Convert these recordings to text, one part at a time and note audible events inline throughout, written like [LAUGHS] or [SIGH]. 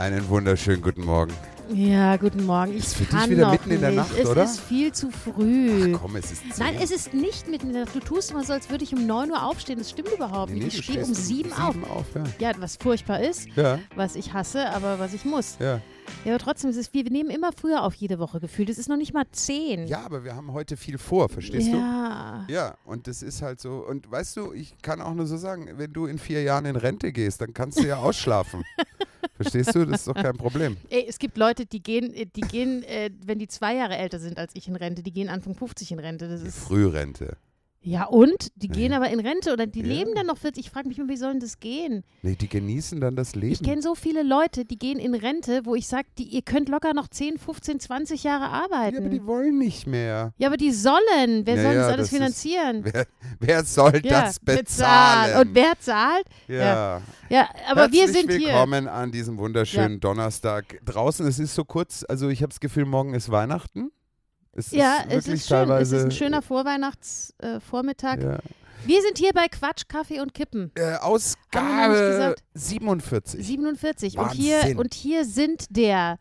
Einen wunderschönen guten Morgen. Ja, guten Morgen. Ich Ist für dich kann wieder noch mitten in der nicht. Nacht, es oder? ist viel zu früh. Ach komm, es ist zehn. Nein, es ist nicht mitten in der Nacht. Du tust immer so, als würde ich um 9 Uhr aufstehen. Das stimmt überhaupt Nee, nicht. du Ich stehe um 7 auf. sieben auf ja. Ja, was furchtbar ist, Ja, was ich hasse, aber was ich muss. ja. Ja, aber trotzdem, es ist, wir, wir nehmen immer früher auf jede Woche gefühlt. Es ist noch nicht mal 10. ja, aber wir haben heute viel vor, verstehst du? ja. Ja, und das ist halt so. Und weißt du, ich kann auch nur so sagen, wenn du in vier Jahren in Rente gehst, dann kannst du ja [LAUGHS] ausschlafen. Verstehst du? Das ist doch kein Problem. [LAUGHS] Ey, es gibt Leute, die gehen, äh, die gehen, äh, wenn die zwei Jahre älter sind als ich in Rente, die gehen Anfang 50 in Rente. Das ist Frührente. Ja und die gehen aber in Rente oder die Ja. leben dann noch 40. Ich frage mich immer, wie sollen das gehen? Nee, die genießen dann das Leben. Ich kenne so viele Leute, die gehen in Rente, wo ich sage, ihr könnt locker noch 10, 15, 20 Jahre arbeiten. ja, aber die wollen nicht mehr. Ja, aber die sollen. Wer Ja, soll ja, das alles das ist- finanzieren? [LAUGHS] Wer, wer soll ja, das bezahlen? Und wer zahlt? ja. Ja, aber Herzlich wir sind hier. willkommen an diesem wunderschönen Donnerstag. Draußen, es ist so kurz, also ich habe das Gefühl, morgen ist Weihnachten. Es Ja, ist es ist schön. Es ist ein schöner Vorweihnachtsvormittag. ja. Wir sind hier bei Quatsch, Kaffee und Kippen. äh, Ausgabe gesagt? 47. 47. Und hier, und hier sind der.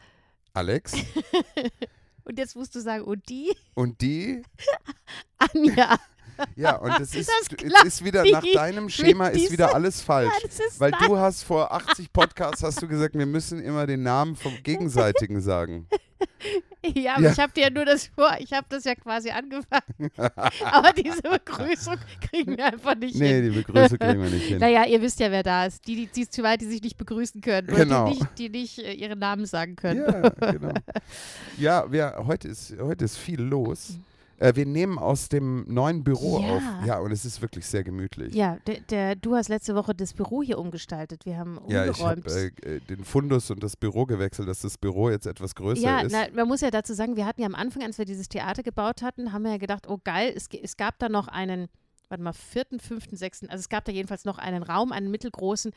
Alex [LAUGHS] Und jetzt musst du sagen, und die? und die. [LAUGHS] Anja. Ja, und es ist, es ist wieder nach deinem Schema ist wieder alles falsch. Ja, Weil du hast vor 80 Podcasts hast du gesagt, wir müssen immer den Namen vom Gegenseitigen sagen. Ja, aber Ja. ich habe dir ja nur das vor, ich habe das ja quasi angefangen. [LAUGHS] aber diese Begrüßung kriegen wir einfach nicht Nee, hin. die Begrüßung kriegen wir nicht hin. Naja, ihr wisst ja, wer da ist. Die, die, die zwei, die sich nicht begrüßen können. Oder Genau. die nicht, die nicht äh, ihren Namen sagen können. Ja, genau. [LAUGHS] Ja, wir, heute, ist, heute ist viel los. Äh, wir nehmen aus dem neuen Büro Ja. auf. Ja, und es ist wirklich sehr gemütlich. Ja, der, der, du hast letzte Woche das Büro hier umgestaltet. Wir haben Ja, ich habe umgeräumt. äh, äh, den Fundus und das Büro gewechselt, dass das Büro jetzt etwas größer ja, ist. na, man muss ja dazu sagen, wir hatten ja am Anfang, als wir dieses Theater gebaut hatten, haben wir ja gedacht, oh geil, es, es gab da noch einen, warte mal, vierten, fünften, sechsten, also es gab da jedenfalls noch einen Raum, einen mittelgroßen,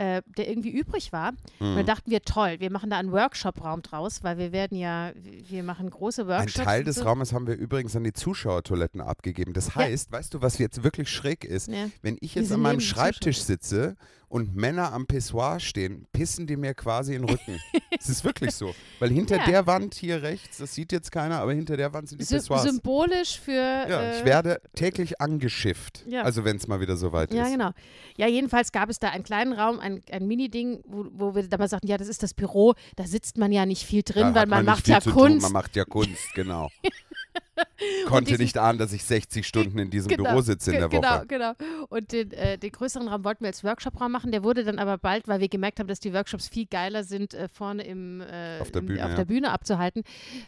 äh, der irgendwie übrig war. Und Mhm. dann dachten wir, toll, wir machen da einen Workshop-Raum draus, weil wir werden ja, wir machen große Ein Workshops. Teil und des so. Raumes haben wir übrigens an die Zuschauertoiletten abgegeben. Das heißt, weißt du, was jetzt wirklich schräg ist? Ja. Wenn ich jetzt an meinem Schreibtisch sitze und Männer am Pissoir stehen, pissen die mir quasi in den Rücken. [LAUGHS] Es ist wirklich so. Weil hinter Ja. der Wand hier rechts, das sieht jetzt keiner, aber hinter der Wand sind die Sy Pissoirs. symbolisch für. Ja, äh, ich werde täglich angeschifft. Ja. Also wenn es mal wieder soweit Ja, ist. genau. Ja, jedenfalls gab es da einen kleinen Raum, ein, ein Mini-Ding, wo, wo wir damals sagten, ja, das ist das Büro, da sitzt man ja nicht viel drin, Da weil man, nicht macht ja zu Tun, Kunst. Man macht ja Kunst, genau. [LAUGHS] [LAUGHS] Konnte diesen- nicht ahnen, dass ich 60 Stunden in diesem Genau, Büro sitze in der Woche. Genau, genau. Und den, äh, den größeren Raum wollten wir als Workshop-Raum machen. Der wurde dann aber bald, weil wir gemerkt haben, dass die Workshops viel geiler sind, äh, vorne im, äh, Auf der im, Bühne, auf ja. der Bühne abzuhalten.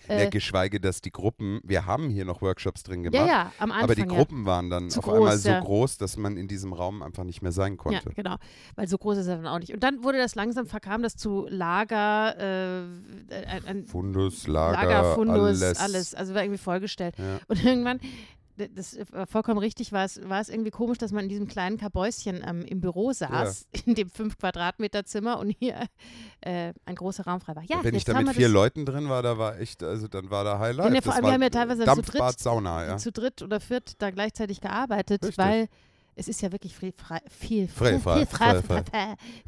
Ja, Äh, geschweige, dass die Gruppen, wir haben hier noch Workshops drin ja, gemacht, ja, am Anfang. aber die ja. Gruppen waren dann Zu auf einmal groß, so ja. groß, dass man in diesem Raum einfach nicht mehr sein Ja, konnte. genau. Weil so groß ist er dann auch nicht. Und dann wurde das langsam, verkam das zu Lager, äh, ein, ein Fundus, Lager, Lagerfundus, alles. alles. Also war irgendwie vollgestellt. Ja. Und irgendwann, das war vollkommen richtig, war es, war es irgendwie komisch, dass man in diesem kleinen Kabäuschen ähm, im Büro saß, [LAUGHS] in dem 5 Quadratmeter Zimmer und hier äh, ein großer Raum frei war. Ja, Wenn ich da mit vier Leuten drin war, da war echt, also dann war da Highlight. Ja, vor allem, wir haben ja teilweise zu dritt- Sauna, ja. zu dritt oder viert da gleichzeitig gearbeitet, Richtig. weil es ist ja wirklich viel, frei, viel, Frei, viel, frei.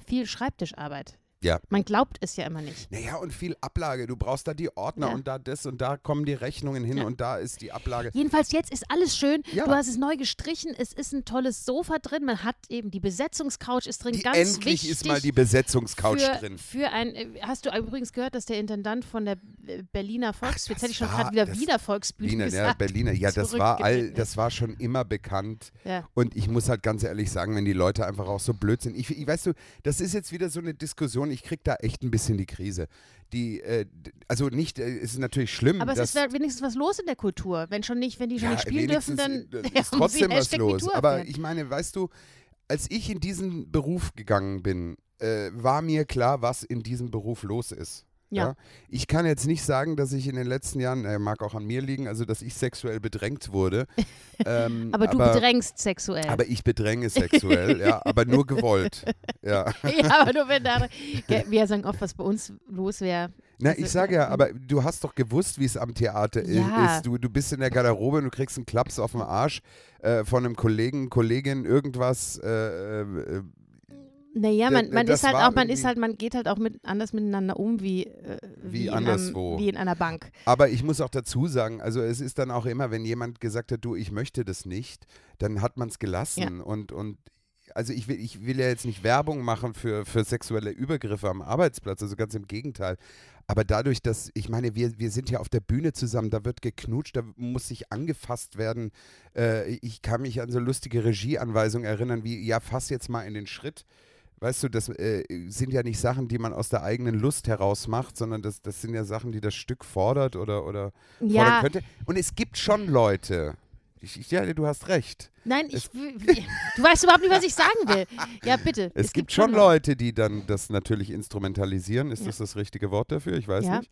viel Schreibtischarbeit. Ja. Man glaubt es ja immer nicht. Naja, und viel Ablage. Du brauchst da die Ordner Ja. und da das und da kommen die Rechnungen hin Ja. und da ist die Ablage. Jedenfalls jetzt ist alles schön. Ja. Du hast es neu gestrichen. Es ist ein tolles Sofa drin. Man hat eben die Besetzungscouch ist drin. Die, ganz endlich ist mal die Besetzungscouch für, drin. Für ein, äh, hast du übrigens gehört, dass der Intendant von der äh, Berliner Volksbühne, jetzt hätte ich schon gerade wieder wieder Volksbühne Berliner, ja, gesagt. Berliner, ja, das war all, das war schon immer bekannt. Ja. Und ich muss halt ganz ehrlich sagen, wenn die Leute einfach auch so blöd sind. Ich, ich weißt du, das ist jetzt wieder so eine Diskussion, ich krieg da echt ein bisschen die Krise. Die, äh, also nicht, äh, es ist natürlich schlimm, Aber es ist wenigstens was los in der Kultur. Wenn schon nicht, wenn die schon ja, nicht spielen dürfen, dann äh, [LAUGHS] ist trotzdem was los. Aber erklärt. ich meine, weißt du, als ich in diesen Beruf gegangen bin, äh, war mir klar, was in diesem Beruf los ist. Ja. Ich kann jetzt nicht sagen, dass ich in den letzten Jahren, äh, mag auch an mir liegen, also dass ich sexuell bedrängt wurde. [LAUGHS] ähm, aber du bedrängst sexuell. Aber ich bedränge sexuell, ja, aber nur gewollt. [LAUGHS] Ja. ja, aber nur wenn da. Wir sagen oft, was bei uns los wäre. Na, Also, ich sage ja, äh, aber du hast doch gewusst, wie es am Theater Ja. ist. Du, du bist in der Garderobe und du kriegst einen Klaps auf den Arsch äh, von einem Kollegen, Kollegin, irgendwas. Äh, äh, Naja, man, man ist halt auch, man ist halt, man geht halt auch mit, anders miteinander um wie, äh, Wie in anderswo. Einem, wie in einer Bank. aber ich muss auch dazu sagen, also es ist dann auch immer, wenn jemand gesagt hat, du, ich möchte das nicht, dann hat man es gelassen. Und, und also ich will, ich will ja jetzt nicht Werbung machen für, für sexuelle Übergriffe am Arbeitsplatz, also ganz im Gegenteil. Aber dadurch, dass, ich meine, wir, wir sind ja auf der Bühne zusammen, da wird geknutscht, da muss sich angefasst werden. Äh, ich kann mich an so lustige Regieanweisungen erinnern, wie, ja, fass jetzt mal in den Schritt. Weißt du, das äh, sind ja nicht Sachen, die man aus der eigenen Lust heraus macht, sondern das, das sind ja Sachen, die das Stück fordert oder, oder fordern Ja, könnte. Und es gibt schon Leute, ich, ich, ja, du hast recht. nein, ich, du weißt überhaupt nicht, was ich sagen will. Ja, [LAUGHS] bitte. Es, gibt, schon Leute, die dann das natürlich instrumentalisieren. Ist Ja. das das richtige Wort dafür? Ich weiß Ja. nicht.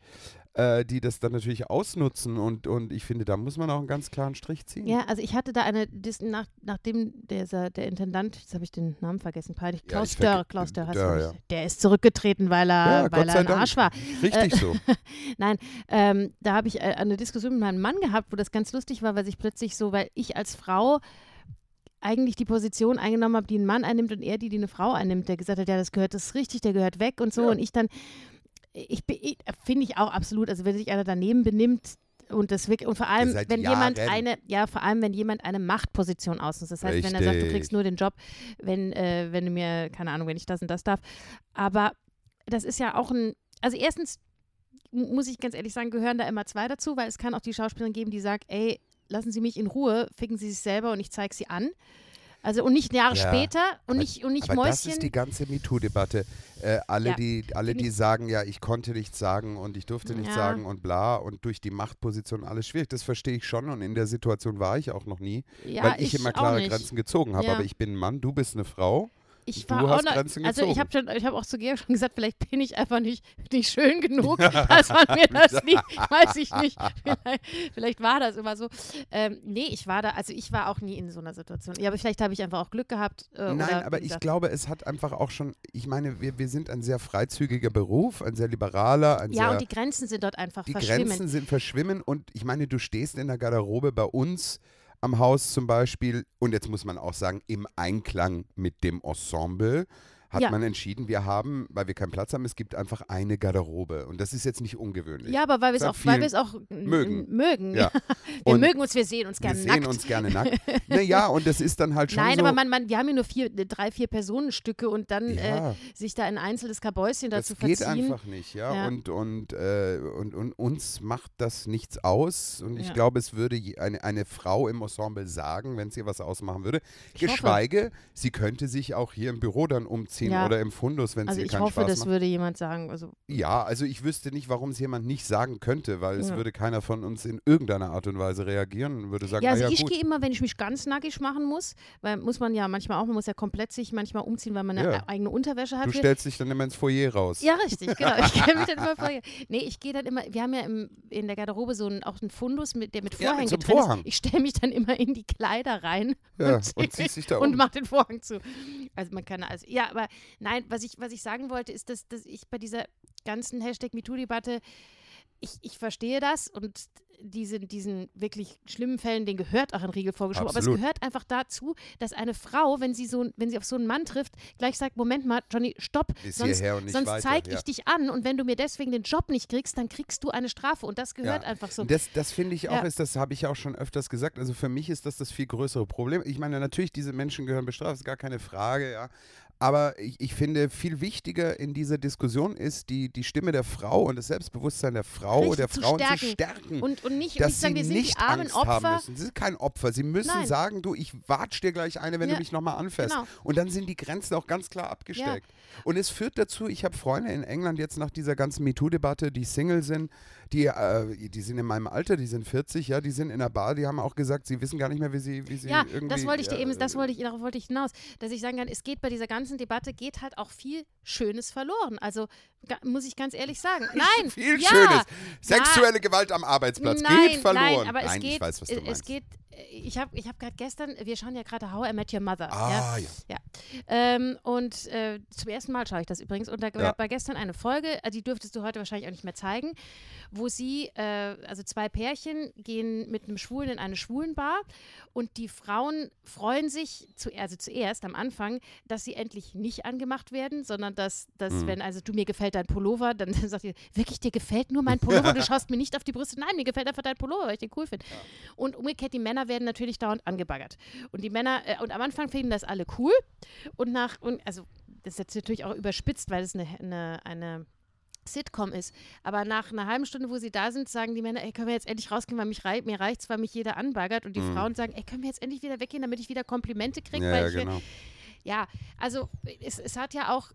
Äh, die das dann natürlich ausnutzen und, und ich finde, da muss man auch einen ganz klaren Strich ziehen. Ja, also ich hatte da eine, Dis nach, nachdem der, der Intendant, jetzt habe ich den Namen vergessen, peinlich, Ja, Klaus ich Dörr, Klaus Dörr heißt Dörr, ja. Der ist zurückgetreten, weil er, Ja, weil er ein Dank. Arsch war. Richtig so. [LAUGHS] Nein, ähm, da habe ich äh, eine Diskussion mit meinem Mann gehabt, wo das ganz lustig war, weil sich plötzlich so, weil ich als Frau eigentlich die Position eingenommen habe, die ein Mann einnimmt und er die, die eine Frau einnimmt, der gesagt hat, ja, das gehört, das ist richtig, der gehört weg und so. Ja. Und ich dann, ich, ich finde ich auch absolut, also wenn sich einer daneben benimmt, und das wirklich, und vor allem, wenn jemand Jahren. eine, ja, vor allem, wenn jemand eine Machtposition ausnutzt. Das heißt, wenn er sagt, du Richtig. kriegst nur den Job, wenn, äh, wenn du mir, keine Ahnung, wenn ich das und das darf. Aber das ist ja auch ein, also erstens mu- muss ich ganz ehrlich sagen, gehören da immer zwei dazu, weil es kann auch die Schauspielerin geben, die sagt, ey, lassen Sie mich in Ruhe, ficken Sie sich selber und ich zeige Sie an. Also und nicht Jahre Ja, später und aber- nicht, und nicht Aber das Mäuschen. ist die ganze MeToo-Debatte. Äh, alle, Ja, die, alle, die ich- sagen, ja, ich konnte nichts sagen und ich durfte nichts Ja. sagen und bla und durch die Machtposition alles schwierig. Das verstehe ich schon und in der Situation war ich auch noch nie, weil ich, immer auch klare. Grenzen gezogen habe. Aber ich bin ein Mann, du bist eine Frau. Ich Du war auch noch, Grenzen also ich habe hab auch zu Georg schon gesagt, vielleicht bin ich einfach nicht, nicht schön genug, [LAUGHS] dass man mir [LAUGHS] das nicht, weiß ich nicht. Vielleicht, vielleicht war das immer so. Ähm, nee, ich war da, also ich war auch nie in so einer Situation. Ja, aber vielleicht habe ich einfach auch Glück gehabt. Äh, Nein, oder, aber ich glaube, es hat einfach auch schon, ich meine, wir, wir sind ein sehr freizügiger Beruf, ein sehr liberaler, ein Ja, sehr und die Grenzen sind dort einfach die verschwimmen. Grenzen sind verschwimmen und ich meine, du stehst in der Garderobe bei uns am Haus zum Beispiel. Und jetzt muss man auch sagen, im Einklang mit dem Ensemble hat Ja. man entschieden, wir haben, weil wir keinen Platz haben, es gibt einfach eine Garderobe und das ist jetzt nicht ungewöhnlich. Ja, aber weil wir es auch, weil wir auch mögen. mögen. Ja. [LAUGHS] Wir Und mögen uns, wir sehen uns wir gerne sehen nackt. uns gerne nackt. [LAUGHS] naja, und das ist dann halt schon Nein, so. aber man, man, wir haben ja nur vier, drei, vier Personenstücke und dann äh, ja, sich da in ein einzelnes Kabäuschen das dazu geht verziehen. einfach nicht, ja. Ja. Und, und, äh, und, und uns macht das nichts aus. Und ich glaube, es würde eine, eine Frau im Ensemble sagen, wenn es ihr was ausmachen würde. Ich hoffe. Geschweige, sie könnte sich auch hier im Büro dann umziehen Ja. oder im Fundus, wenn es Also ihr ich keinen hoffe, Spaß das macht. würde jemand sagen. Also Ja, also ich wüsste nicht, warum es jemand nicht sagen könnte, weil es Ja. würde keiner von uns in irgendeiner Art und Weise reagieren und würde sagen, ja, ah also ja ich gehe immer, wenn ich mich ganz nackig machen muss, weil muss man ja manchmal auch, man muss ja komplett sich manchmal umziehen, weil man eine Ja. eigene Unterwäsche hat. Du für- stellst dich dann immer ins Foyer raus. ja, richtig, genau. Ich kenne mich dann immer vorher. Nee, ich gehe dann immer, wir haben ja im, in der Garderobe so einen, auch einen Fundus, mit, der mit Ja, Vorhängen mit so Vorhang. ist. Ich stelle mich dann immer in die Kleider rein Ja, und, und da und um. mach den Vorhang zu. Also man kann also, ja, aber nein, was ich, was ich sagen wollte, ist, dass, dass ich bei dieser ganzen Hashtag MeToo-Debatte, ich, ich verstehe das und diesen, diesen wirklich schlimmen Fällen, denen gehört auch ein Riegel vorgeschoben. Aber Absolut. es gehört einfach dazu, dass eine Frau, wenn sie so, wenn sie auf so einen Mann trifft, gleich sagt, Moment mal, Johnny, stopp, Bis sonst, sonst zeige ich ja. dich an und wenn du mir deswegen den Job nicht kriegst, dann kriegst du eine Strafe und das gehört Ja. einfach so. Das, das finde ich auch, Ja. ist, das habe ich auch schon öfters gesagt. Also für mich ist das das viel größere Problem. Ich meine, natürlich, diese Menschen gehören bestraft, ist gar keine Frage, ja. Aber ich, ich finde, viel wichtiger in dieser Diskussion ist die, die Stimme der Frau und das Selbstbewusstsein der Frau, Richtig, der zu Frauen zu stärken. stärken. Und, und nicht, und dass sagen, sie sind nicht Angst haben Opfer. müssen. Sie sind kein Opfer. Sie müssen Nein. sagen, du, ich watsch dir gleich eine, wenn Ja, du mich nochmal anfährst. genau. Und dann sind die Grenzen auch ganz klar abgesteckt. Und es führt dazu, ich habe Freunde in England jetzt nach dieser ganzen MeToo-Debatte, die Single sind, die, äh, die sind in meinem Alter, die sind 40, ja, die sind in der Bar, die haben auch gesagt, sie wissen gar nicht mehr, wie sie, wie sie Ja, irgendwie... das wollte ich dir ja, eben, das äh, wollte ich, darauf wollte ich hinaus, dass ich sagen kann, es geht bei dieser ganzen Debatte, geht halt auch viel Schönes verloren. Also muss ich ganz ehrlich sagen. [LAUGHS] Nein, Viel ja, Schönes. Sexuelle Gewalt am Arbeitsplatz nein, geht verloren. Nein, aber es Nein, geht, ich weiß, was du äh, meinst. es geht, ich habe ich hab gerade gestern, wir schauen ja gerade How I Met Your Mother. Ah, ja. ja. Ähm, und äh, zum ersten Mal schaue ich das übrigens. Und da Ja. war gestern eine Folge, äh, die dürftest du heute wahrscheinlich auch nicht mehr zeigen, wo sie, äh, also zwei Pärchen, gehen mit einem Schwulen in eine Schwulenbar und die Frauen freuen sich, zu, also zuerst am Anfang, dass sie endlich nicht angemacht werden, sondern dass, dass Mhm. wenn, also du mir gefällt dein Pullover, dann [LAUGHS] sagt ihr, wirklich, dir gefällt nur mein Pullover, du schaust mir nicht auf die Brüste. Nein, mir gefällt einfach dein Pullover, weil ich den cool finde. Und umgekehrt, die Männer werden natürlich dauernd angebaggert. Und die Männer, äh, und am Anfang finden das alle cool. Und nach, und also das ist jetzt natürlich auch überspitzt, weil es eine, eine, eine Sitcom ist. Aber nach einer halben Stunde, wo sie da sind, sagen die Männer, ey, können wir jetzt endlich rausgehen, weil mich rei mir reicht's, weil mich jeder anbaggert. Und die Mhm. Frauen sagen, ey, können wir jetzt endlich wieder weggehen, damit ich wieder Komplimente kriege? Ja, ja, genau. ja, also es, es hat ja auch,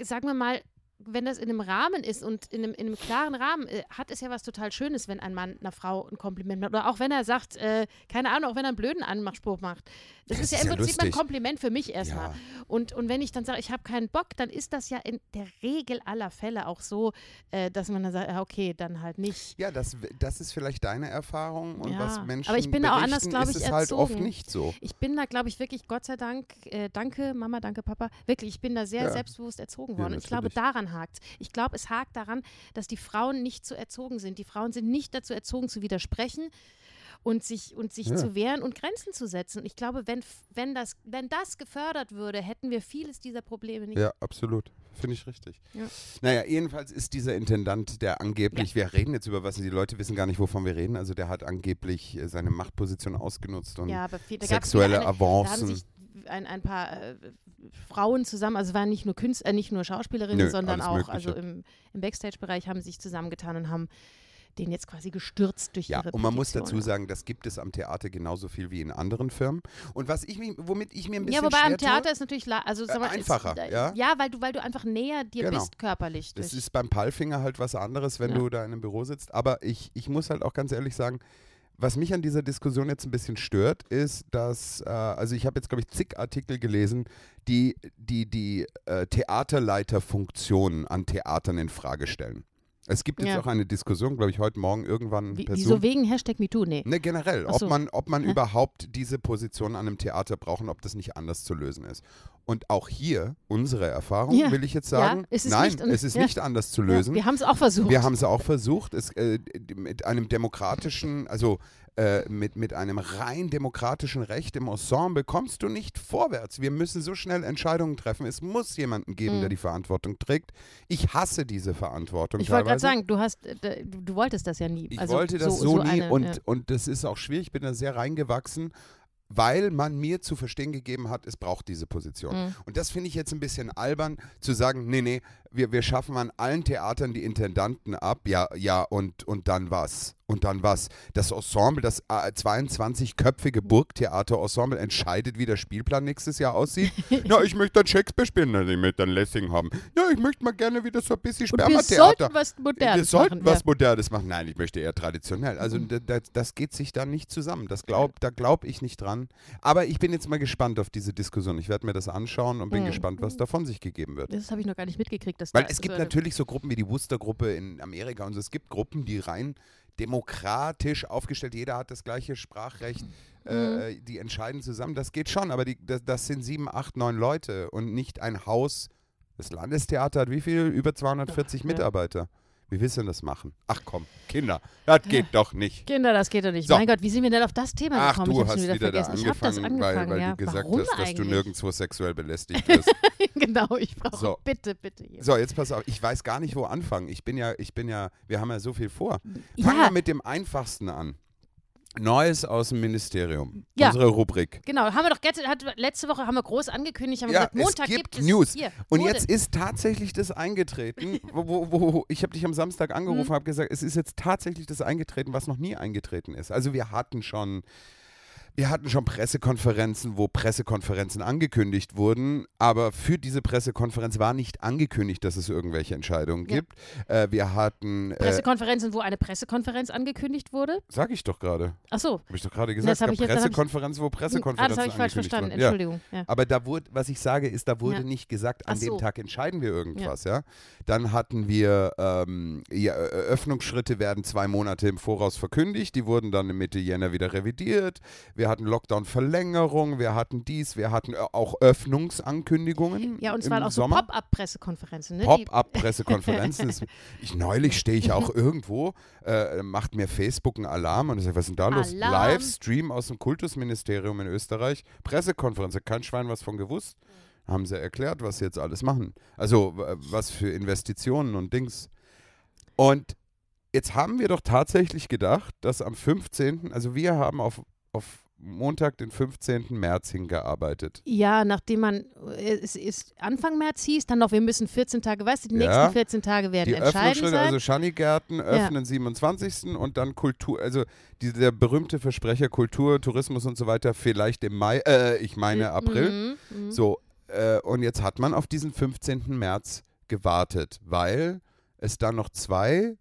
sagen wir mal, wenn das in einem Rahmen ist und in einem, in einem klaren Rahmen, äh, hat es ja was total Schönes, wenn ein Mann einer Frau ein Kompliment macht. Oder auch wenn er sagt, äh, keine Ahnung, auch wenn er einen blöden Anmachspruch macht. Das, Das ist ja ist im ja Prinzip ein. Kompliment für mich erstmal. Ja. Und, und wenn ich dann sage, ich habe keinen Bock, dann ist das ja in der Regel aller Fälle auch so, äh, dass man dann sagt, okay, dann halt nicht. Ja, das, das ist vielleicht deine Erfahrung und Ja, was Menschen aber ich bin auch anders, berichten, glaub ist ich, es halt oft nicht so. Ich bin da, glaube ich, wirklich, Gott sei Dank, äh, danke Mama, danke Papa, wirklich, ich bin da sehr selbstbewusst erzogen worden. und ich glaube, daran hakt Ich glaube, es hakt daran, dass die Frauen nicht so erzogen sind. Die Frauen sind nicht dazu erzogen, zu widersprechen und sich, und sich Ja. zu wehren und Grenzen zu setzen. Und ich glaube, wenn, wenn, das, wenn das gefördert würde, hätten wir vieles dieser Probleme nicht. Ja, absolut. Finde ich richtig. Ja. Naja, jedenfalls ist dieser Intendant, der angeblich, wir reden jetzt über was, die Leute wissen gar nicht, wovon wir reden, also der hat angeblich äh, seine Machtposition ausgenutzt und Ja, aber viel, da gab's sexuelle Avancen. Ein, ein paar äh, Frauen zusammen, also waren nicht nur Künstler, äh, nicht nur Schauspielerinnen, Nö, sondern auch, also im, im Backstage-Bereich haben sich zusammengetan und haben den jetzt quasi gestürzt durch Ja, ihre und man muss Petition. dazu sagen, das gibt es am Theater genauso viel wie in anderen Firmen. Und was ich mich, womit ich mir ein bisschen Ja, wobei am Theater tue, ist natürlich also, mal, ist- einfacher, äh, ja? Ja, weil du, weil du einfach näher dir Genau. bist körperlich. das ist beim Pallfinger halt was anderes, wenn Ja. du da in einem Büro sitzt. Aber ich, ich muss halt auch ganz ehrlich sagen, was mich an dieser Diskussion jetzt ein bisschen stört, ist, dass, äh, also ich habe jetzt, glaube ich, zig Artikel gelesen, die die, die äh, Theaterleiterfunktion an Theatern in Frage stellen. Es gibt jetzt Ja. auch eine Diskussion, glaube ich, heute Morgen irgendwann Wie, wieso wegen Hashtag MeToo? Nee. Ne, generell, Ach ob so. man, ob man überhaupt diese Position an einem Theater braucht und ob das nicht anders zu lösen ist. Und auch hier, unsere Erfahrung, Ja. will ich jetzt Ja, sagen, es ist nein, es ist ja. nicht anders zu Ja, lösen. wir haben es auch versucht. Wir haben es auch versucht, es, äh, mit einem demokratischen, also äh, mit, mit einem rein demokratischen Recht im Ensemble kommst du nicht vorwärts. Wir müssen so schnell Entscheidungen treffen. Es muss jemanden geben, Mhm. der die Verantwortung trägt. Ich hasse diese Verantwortung ich wollte gerade sagen, du hast, äh, du, du wolltest das ja nie. Ich also wollte das so, nie eine, und, ja. und das ist auch schwierig. Ich bin da sehr reingewachsen, weil man mir zu verstehen gegeben hat, es braucht diese Position. Mhm. Und das finde ich jetzt ein bisschen albern, zu sagen, nee, nee, wir, wir schaffen an allen Theatern die Intendanten ab, ja, ja, und, und dann was? Und dann was? Das Ensemble, das äh, 22-köpfige Burgtheater-Ensemble entscheidet, wie der Spielplan nächstes Jahr aussieht. [LAUGHS] Na, ich möchte dann Shakespeare spielen, na, ich möchte dann Lessing haben. Ja, ich möchte mal gerne wieder so ein bisschen Und wir Spermatheater. sollten was Modernes Wir sollten machen. was Modernes machen. Nein, ich möchte eher traditionell. Also Mhm. da- da- das geht sich da nicht zusammen. Das glaub, da glaube ich nicht dran. Aber ich bin jetzt mal gespannt auf diese Diskussion. Ich werde mir das anschauen und bin Mhm. gespannt, was davon sich gegeben wird. ja. Das habe ich noch gar nicht mitgekriegt. Dass Weil da es gibt so eine- natürlich so Gruppen wie die Wooster-Gruppe in Amerika und so. Es gibt Gruppen, die rein demokratisch aufgestellt, jeder hat das gleiche Sprachrecht, Mhm. äh, die entscheiden zusammen. Das geht schon, aber die, das, das sind sieben, acht, neun Leute und nicht ein Haus. Das Landestheater hat wie viel? Über 240 Ja. Mitarbeiter. Wie willst du denn das machen? Ach komm, Kinder, das geht doch nicht. Kinder, das geht doch nicht. So. Mein Gott, wie sind wir denn auf das Thema Ach, gekommen? du ich habe hast wieder, wieder, da habe das angefangen, angefangen, weil, weil ja. du gesagt Warum hast, dass du eigentlich? nirgendwo sexuell belästigt wirst. [LAUGHS] genau, ich brauche So. bitte, bitte. Hier. so, jetzt pass auf, ich weiß gar nicht, wo anfangen. Ich bin ja, ich bin ja, wir haben ja so viel vor. Fangen Ja, wir mit dem einfachsten an. Neues aus dem Ministerium. Ja. Unsere Rubrik. genau. Haben wir doch get- hat, letzte Woche haben wir groß angekündigt, haben Ja, gesagt, Montag es gibt es News. Hier, Und wurde. jetzt ist tatsächlich das eingetreten, wo, wo, wo ich habe dich am Samstag angerufen, Mhm. habe gesagt, es ist jetzt tatsächlich das eingetreten, was noch nie eingetreten ist. Also wir hatten schon Wir hatten schon Pressekonferenzen, wo Pressekonferenzen angekündigt wurden, aber für diese Pressekonferenz war nicht angekündigt, dass es irgendwelche Entscheidungen Ja. gibt. Äh, wir hatten, äh, Pressekonferenzen, wo eine Pressekonferenz angekündigt wurde. sag ich doch gerade, Ach so. habe ich doch gerade Das gesagt, hab es ich gab jetzt- das hab ich- Pressekonferenzen, wo Ah, das habe ich falsch verstanden. wurden. Entschuldigung. Ja. Aber da wurde, was ich sage, ist, da wurde Ja. nicht gesagt, an Ach dem so. Tag entscheiden wir irgendwas, ja. Dann hatten wir, ähm, ja, Eröffnungsschritte werden zwei Monate im Voraus verkündigt, die wurden dann Mitte Jänner wieder revidiert. Wir hatten Lockdown-Verlängerung, wir hatten dies, wir hatten äh, auch Öffnungsankündigungen. Ja, und im zwar auch so. Pop-up-Pressekonferenzen. Ne? Pop-up-Pressekonferenzen. [LAUGHS] Ich neulich stehe ich auch irgendwo, äh, macht mir Facebook einen Alarm und ich sage, was ist denn da los? Alarm. Livestream aus dem Kultusministerium in Österreich, Pressekonferenz, hat kein Schwein was von gewusst. Haben sie erklärt, was sie jetzt alles machen. Also was für Investitionen und Dings. Und jetzt haben wir doch tatsächlich gedacht, dass am 15., also wir haben auf, auf Montag, den 15. März hingearbeitet. Ja, nachdem man, äh, es ist Anfang März hieß, dann noch, wir müssen 14 Tage, weißt du, die Ja. nächsten 14 Tage werden Die entscheidend Öffnungsschritte, sein. also Schanigärten öffnen 27. und dann Kultur, also die, der berühmte Versprecher Kultur, Tourismus und so weiter vielleicht im Mai, äh, ich meine April. Mhm, mhm. So, äh, und jetzt hat man auf diesen 15. März gewartet, weil es dann noch zwei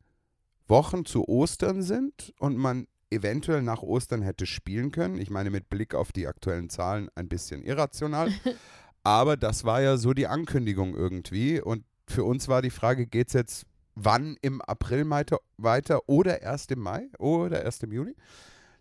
Wochen zu Ostern sind und man eventuell nach Ostern hätte spielen können. Ich meine, mit Blick auf die aktuellen Zahlen ein bisschen irrational. [LAUGHS] Aber das war ja so die Ankündigung irgendwie. Und für uns war die Frage, geht es jetzt wann im April weiter, oder erst im Mai oder erst im Juni?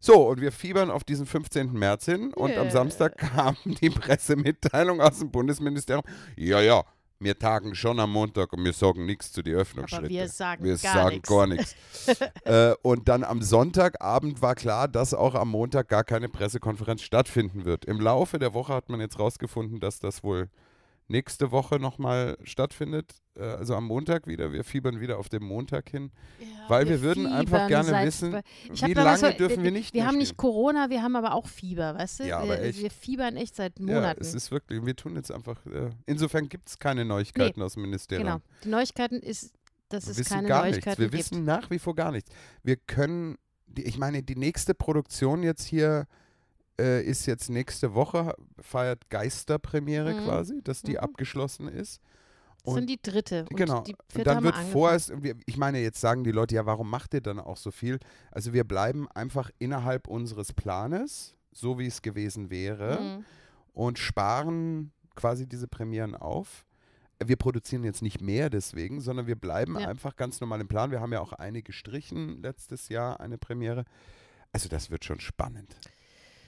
So, und wir fiebern auf diesen 15. März hin und am Yeah. Samstag [LAUGHS] kam die Pressemitteilung aus dem Bundesministerium. Ja, ja, wir tagen schon am Montag und wir sagen nichts zu den Öffnungsschritten. Aber wir sagen Wir gar sagen nichts. gar nichts. [LAUGHS] äh, und dann am Sonntagabend war klar, dass auch am Montag gar keine Pressekonferenz stattfinden wird. Im Laufe der Woche hat man jetzt rausgefunden, dass das wohl nächste Woche nochmal stattfindet. Äh, also am Montag wieder. Wir fiebern wieder auf den Montag hin. Ja, Weil wir würden einfach gerne wissen, wie was lange so- dürfen wir nicht Wir haben nicht? Corona, wir haben aber auch Fieber, weißt du? Ja, aber wir, echt. wir fiebern echt seit Ja, Monaten. es ist wirklich, wir tun jetzt einfach, äh, insofern gibt es keine Neuigkeiten aus dem Ministerium. genau. Die Neuigkeiten ist, dass Wir es keine gar Neuigkeiten nichts. Wir gibt. wissen nach wie vor gar nichts. Wir können, die, ich meine, die nächste Produktion jetzt hier äh, ist jetzt nächste Woche, feiert Geisterpremiere Mhm. quasi, dass die Mhm. abgeschlossen ist. das sind die dritte. Und genau. Die Und vierte dann haben wird vorerst, ich meine, jetzt sagen die Leute, ja, warum macht ihr dann auch so viel? Also wir bleiben einfach innerhalb unseres Planes, so wie es gewesen wäre Mhm. und sparen quasi diese Premieren auf. Wir produzieren jetzt nicht mehr deswegen, sondern wir bleiben Ja. einfach ganz normal im Plan. Wir haben ja auch eine gestrichen letztes Jahr, eine Premiere. Also das wird schon spannend.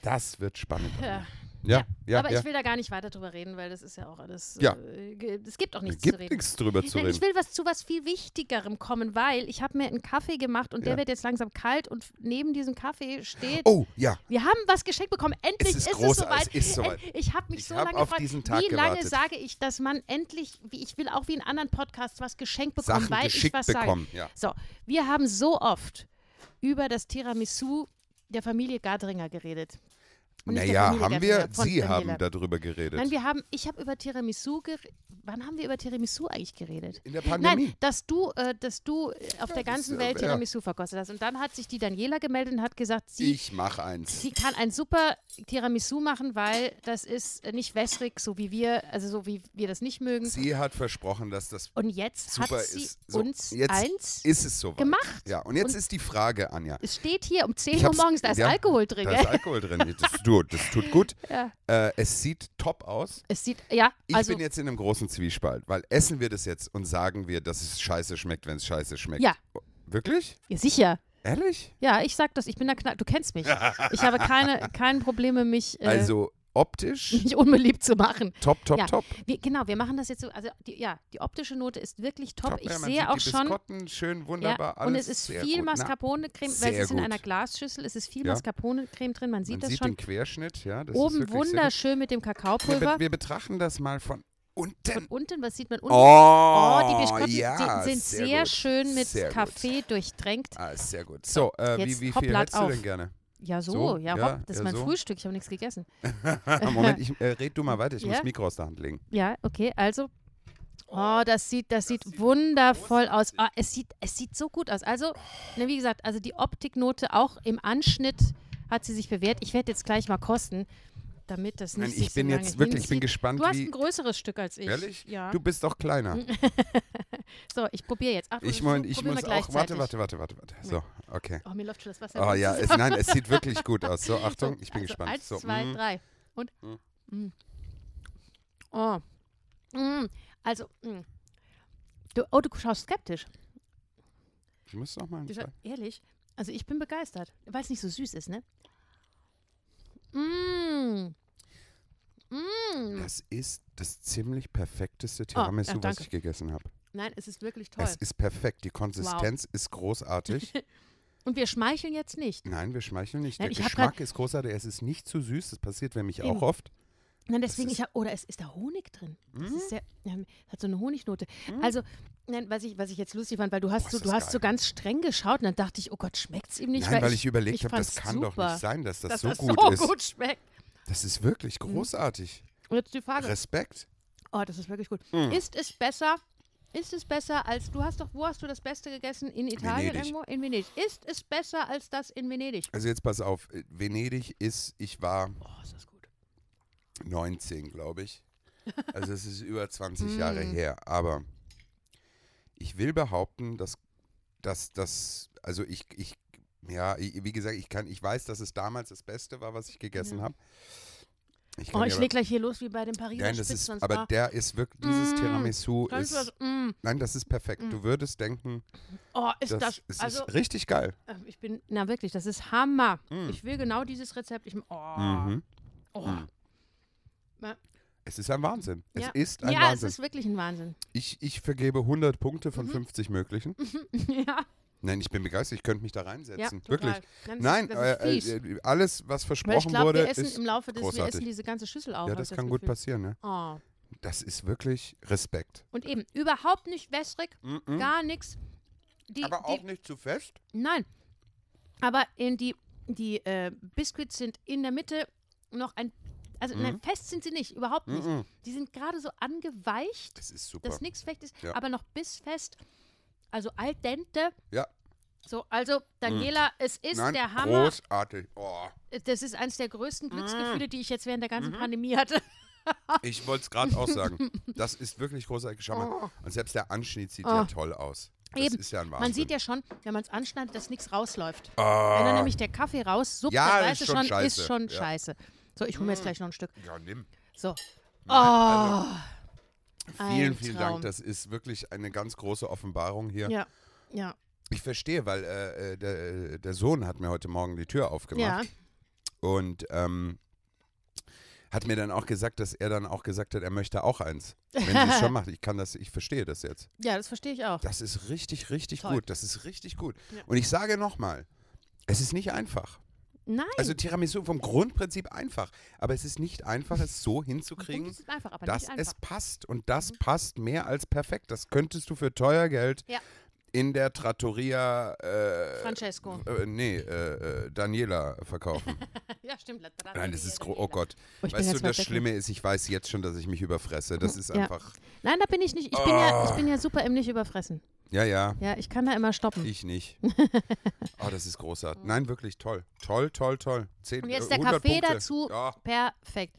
Das wird spannend. Ja. Ja, ja, aber ja. ich will da gar nicht weiter drüber reden, weil das ist ja auch alles. Ja. Äh, es gibt auch Es nichts gibt zu reden. nichts drüber zu Nein, reden. ich will was zu was viel Wichtigerem kommen, weil ich habe mir einen Kaffee gemacht und der wird jetzt langsam kalt und neben diesem Kaffee steht. Oh, ja. Wir haben was geschenkt bekommen. Endlich ist ist, großartig, es soweit. es ist soweit. Ich habe mich Ich so hab lange gefragt. diesen Tag wie lange gewartet. sage ich, dass man endlich, wie ich will auch wie in anderen Podcasts was geschenkt bekommen, Sachen weil ich was sage. bekommen. Ja. So, wir haben so oft über das Tiramisu der Familie Gardringer geredet. Und der Naja, haben wir, Sie Daniela. haben darüber geredet. Nein, wir haben, ich habe über Tiramisu geredet. Wann haben wir über Tiramisu eigentlich geredet? In der Pandemie. Nein, dass du, äh, dass du äh, auf der das, ganzen äh, Welt ja. Tiramisu verkostet hast. Und dann hat sich die Daniela gemeldet und hat gesagt, sie, ich mache eins. sie kann ein super Tiramisu machen, weil das ist äh, nicht wässrig, so wie wir, also so wie wir das nicht mögen. Sie hat versprochen, dass das Und jetzt super hat sie ist. So, uns jetzt eins. ist es soweit. gemacht. Ja, und jetzt Und- ist die Frage, Anja. Es steht hier um 10 Ich Uhr morgens, da ist ja, Alkohol drin. Da ist Alkohol drin. Das, du, das tut gut. Ja. Äh, es sieht top aus. Es sieht, ja, Ich also, bin jetzt in einem großen Zwiespalt, weil essen wir das jetzt und sagen wir, dass es scheiße schmeckt, wenn es scheiße schmeckt. Ja. Wirklich? ja, sicher. Ehrlich? Ja, ich sag das, ich bin da knapp, du kennst mich. [LAUGHS] Ich habe keine, kein Probleme, mich, äh, Also optisch [LAUGHS] mich unbeliebt zu machen. top, top, Ja. top. Wir, genau, wir machen das jetzt so, also die, ja, die optische Note ist wirklich top. top. ich ja, sehe auch die schon, Biskotten, schön, wunderbar, ja, und es ist sehr viel gut. Mascarpone-Creme, weil sehr es ist in gut. einer Glasschüssel, es ist viel. Mascarpone-Creme drin, man sieht man das sieht schon. den Querschnitt, ja. Oben sehr gut. wunderschön mit dem Wir, Kakaopulver. be wir betrachten das mal von unten. Von unten, was sieht man unten? Oh, Oh, die Biskotten ja, sind, sehr, gut. schön mit Sehr gut. Kaffee durchtränkt. Ah, sehr gut. So, äh, wie, wie viel hättest du denn gerne? Ja, so, So, ja, ja, hopp, das ja, ist mein so. Frühstück, ich habe nichts gegessen. [LAUGHS] Moment, ich, äh, red du mal [LAUGHS] weiter, ich muss Ja? das Mikro aus der Hand legen. Ja, okay, also. Oh, das sieht, das sieht wundervoll aus. Ah, es, sieht, es sieht so gut aus. Also, ne, wie gesagt, also die Optiknote auch im Anschnitt hat sie sich bewährt. Ich werde jetzt gleich mal kosten, damit das nicht Nein, ich bin so jetzt wirklich, ich bin hinzieht. gespannt, Du hast wie. ein größeres Stück als ich. Ehrlich? Ja. Du bist doch kleiner. [LAUGHS] so, ich probiere jetzt. Achtung, Ich, mein, ich muss auch. Warte, warte, warte, warte, warte. So, okay. Oh, mir läuft schon das Wasser. Oh ja, es, nein, es sieht wirklich gut aus. So, [LAUGHS] Achtung, ich bin also gespannt. Eins, so, zwei, mm. drei. Und? Mm. Mm. Oh. Mm. Also, mm. du, oh, du schaust skeptisch. Ich muss noch mal. Du scha- ehrlich? Also, ich bin begeistert, weil es nicht so süß ist, ne? Mm. Mm. Das ist das ziemlich perfekteste Tiramisu, ja, was ich gegessen habe. Nein, es ist wirklich toll. Es ist perfekt. Die Konsistenz ist großartig. [LAUGHS] Und wir schmeicheln jetzt nicht. Nein, wir schmeicheln nicht. Nein, Der Geschmack ist großartig. Es ist nicht zu süß. Das passiert nämlich auch oft. Nein, deswegen, ist- ich hab, oder es ist da Honig drin. Das Mhm. ist sehr, hat so eine Honignote. Also, nein, was ich, was ich jetzt lustig fand, weil du hast Boah, so, du hast so ganz streng geschaut und dann dachte ich, oh Gott, schmeckt es ihm nicht? Nein, weil ich, überlegt ich habe, das kann doch super, nicht sein, dass das dass so das gut so ist. gut schmeckt. Das ist wirklich Mhm. großartig. Und jetzt die Frage, Respekt. oh, das ist wirklich gut. Mm. Ist es besser, ist es besser als, du hast doch, wo hast du das Beste gegessen? In Italien Venedig. irgendwo? In Venedig. Ist es besser als das in Venedig? Also jetzt pass auf. Venedig ist, ich war Oh, ist das gut. 19, glaube ich. Also es ist über 20 [LAUGHS] Jahre Mm. her. Aber ich will behaupten, dass dass das, also ich, ich, ja, ich, wie gesagt, ich kann, ich weiß, dass es damals das Beste war, was ich gegessen Ja. habe. Ich Oh, ich dir leg gleich hier los wie bei dem Pariser nein, das ist, aber Bar. der ist wirklich, dieses Mm. Tiramisu ist, das, mm. nein, das ist perfekt. Mm. Du würdest denken, Oh, ist das, das, es also, ist richtig geil. äh, ich bin, na wirklich, das ist Hammer. Mm. Ich will genau dieses Rezept. Ich, oh, Mhm. oh. Mm. Es ist ein Wahnsinn. Ja. Es ist ein Ja, Wahnsinn. es ist wirklich ein Wahnsinn. ich, ich vergebe 100 Punkte von Mhm. 50 möglichen. [LAUGHS] ja, Nein, ich bin begeistert. Ich könnte mich da ja, reinsetzen. total. Wirklich. Nein, das Nein, äh, fies. äh, alles, was Weil ich versprochen glaube, wurde, wir essen ist. im Laufe des, wir großartig. essen diese ganze Schüssel auf. Ja, das kann gut Gefühl. passieren, ne? Oh. Das ist wirklich Respekt. Und eben, überhaupt nicht wässrig, Mhm. gar nichts. Aber auch die, nicht zu fest. Nein. Aber in die, die äh, Biscuits sind in der Mitte noch ein. Also nein, Mhm. fest sind sie nicht, überhaupt nicht. Mhm. Die sind gerade so angeweicht, Das ist super. dass nichts fest ist, Ja. aber noch bissfest. Also al dente. Ja. So, also Daniela, es ist Nein, der Hammer. großartig. Oh, Das ist eines der größten Mm. Glücksgefühle, die ich jetzt während der ganzen Mhm. Pandemie hatte. [LAUGHS] ich wollte es gerade auch sagen. [LAUGHS] Das ist wirklich großartig. Schau mal. Oh. Und selbst der Anschnitt sieht Oh. ja toll aus. Das Eben. ist ja ein Wahnsinn. Man sieht ja schon, wenn man es anschneidet, dass nichts rausläuft. Ah. Wenn dann nämlich der Kaffee raussuppt, Ja, dann ist weißt du schon scheiße. ist schon Ja. Scheiße. So, ich hole mir jetzt gleich noch ein Stück. Ja, nimm. So. Also, Oh, vielen, ein vielen Traum. Dank. Das ist wirklich eine ganz große Offenbarung hier. ja, ja, Ich verstehe, weil äh, äh, der, äh, der Sohn hat mir heute Morgen die Tür aufgemacht. ja. Und ähm, hat mir dann auch gesagt, dass er dann auch gesagt hat, er möchte auch eins. Wenn sie es schon [LAUGHS] macht. Ich kann das, ich verstehe das jetzt. Ja, das verstehe ich auch. Das ist richtig, richtig Toll. gut. Das ist richtig gut. Ja. Und ich sage nochmal, es ist nicht einfach. Nein, Also Tiramisu vom Grundprinzip einfach, aber es ist nicht einfach, es so hinzukriegen, einfach, aber dass. Mhm. es passt. Und das passt mehr als perfekt. Das könntest du für teuer Geld Ja. in der Trattoria äh, Francesco. äh, nee, äh, äh, Daniela verkaufen. [LAUGHS] ja, stimmt. Nein, das ist gro- oh Gott. Oh, Weißt du, das. Schlimme ist, ich weiß jetzt schon, dass ich mich überfresse. Das ist Ja. einfach. Nein, da bin ich nicht. Ich bin, ja, ich Oh. bin ja super im nicht überfressen. Ja, ja, Ja, ich kann da immer stoppen. ich nicht. [LAUGHS] Oh, das ist großartig. Nein, wirklich toll. Toll, toll, toll. Zehn, Und jetzt äh, der 100 Kaffee Punkte. dazu. Ja. Perfekt.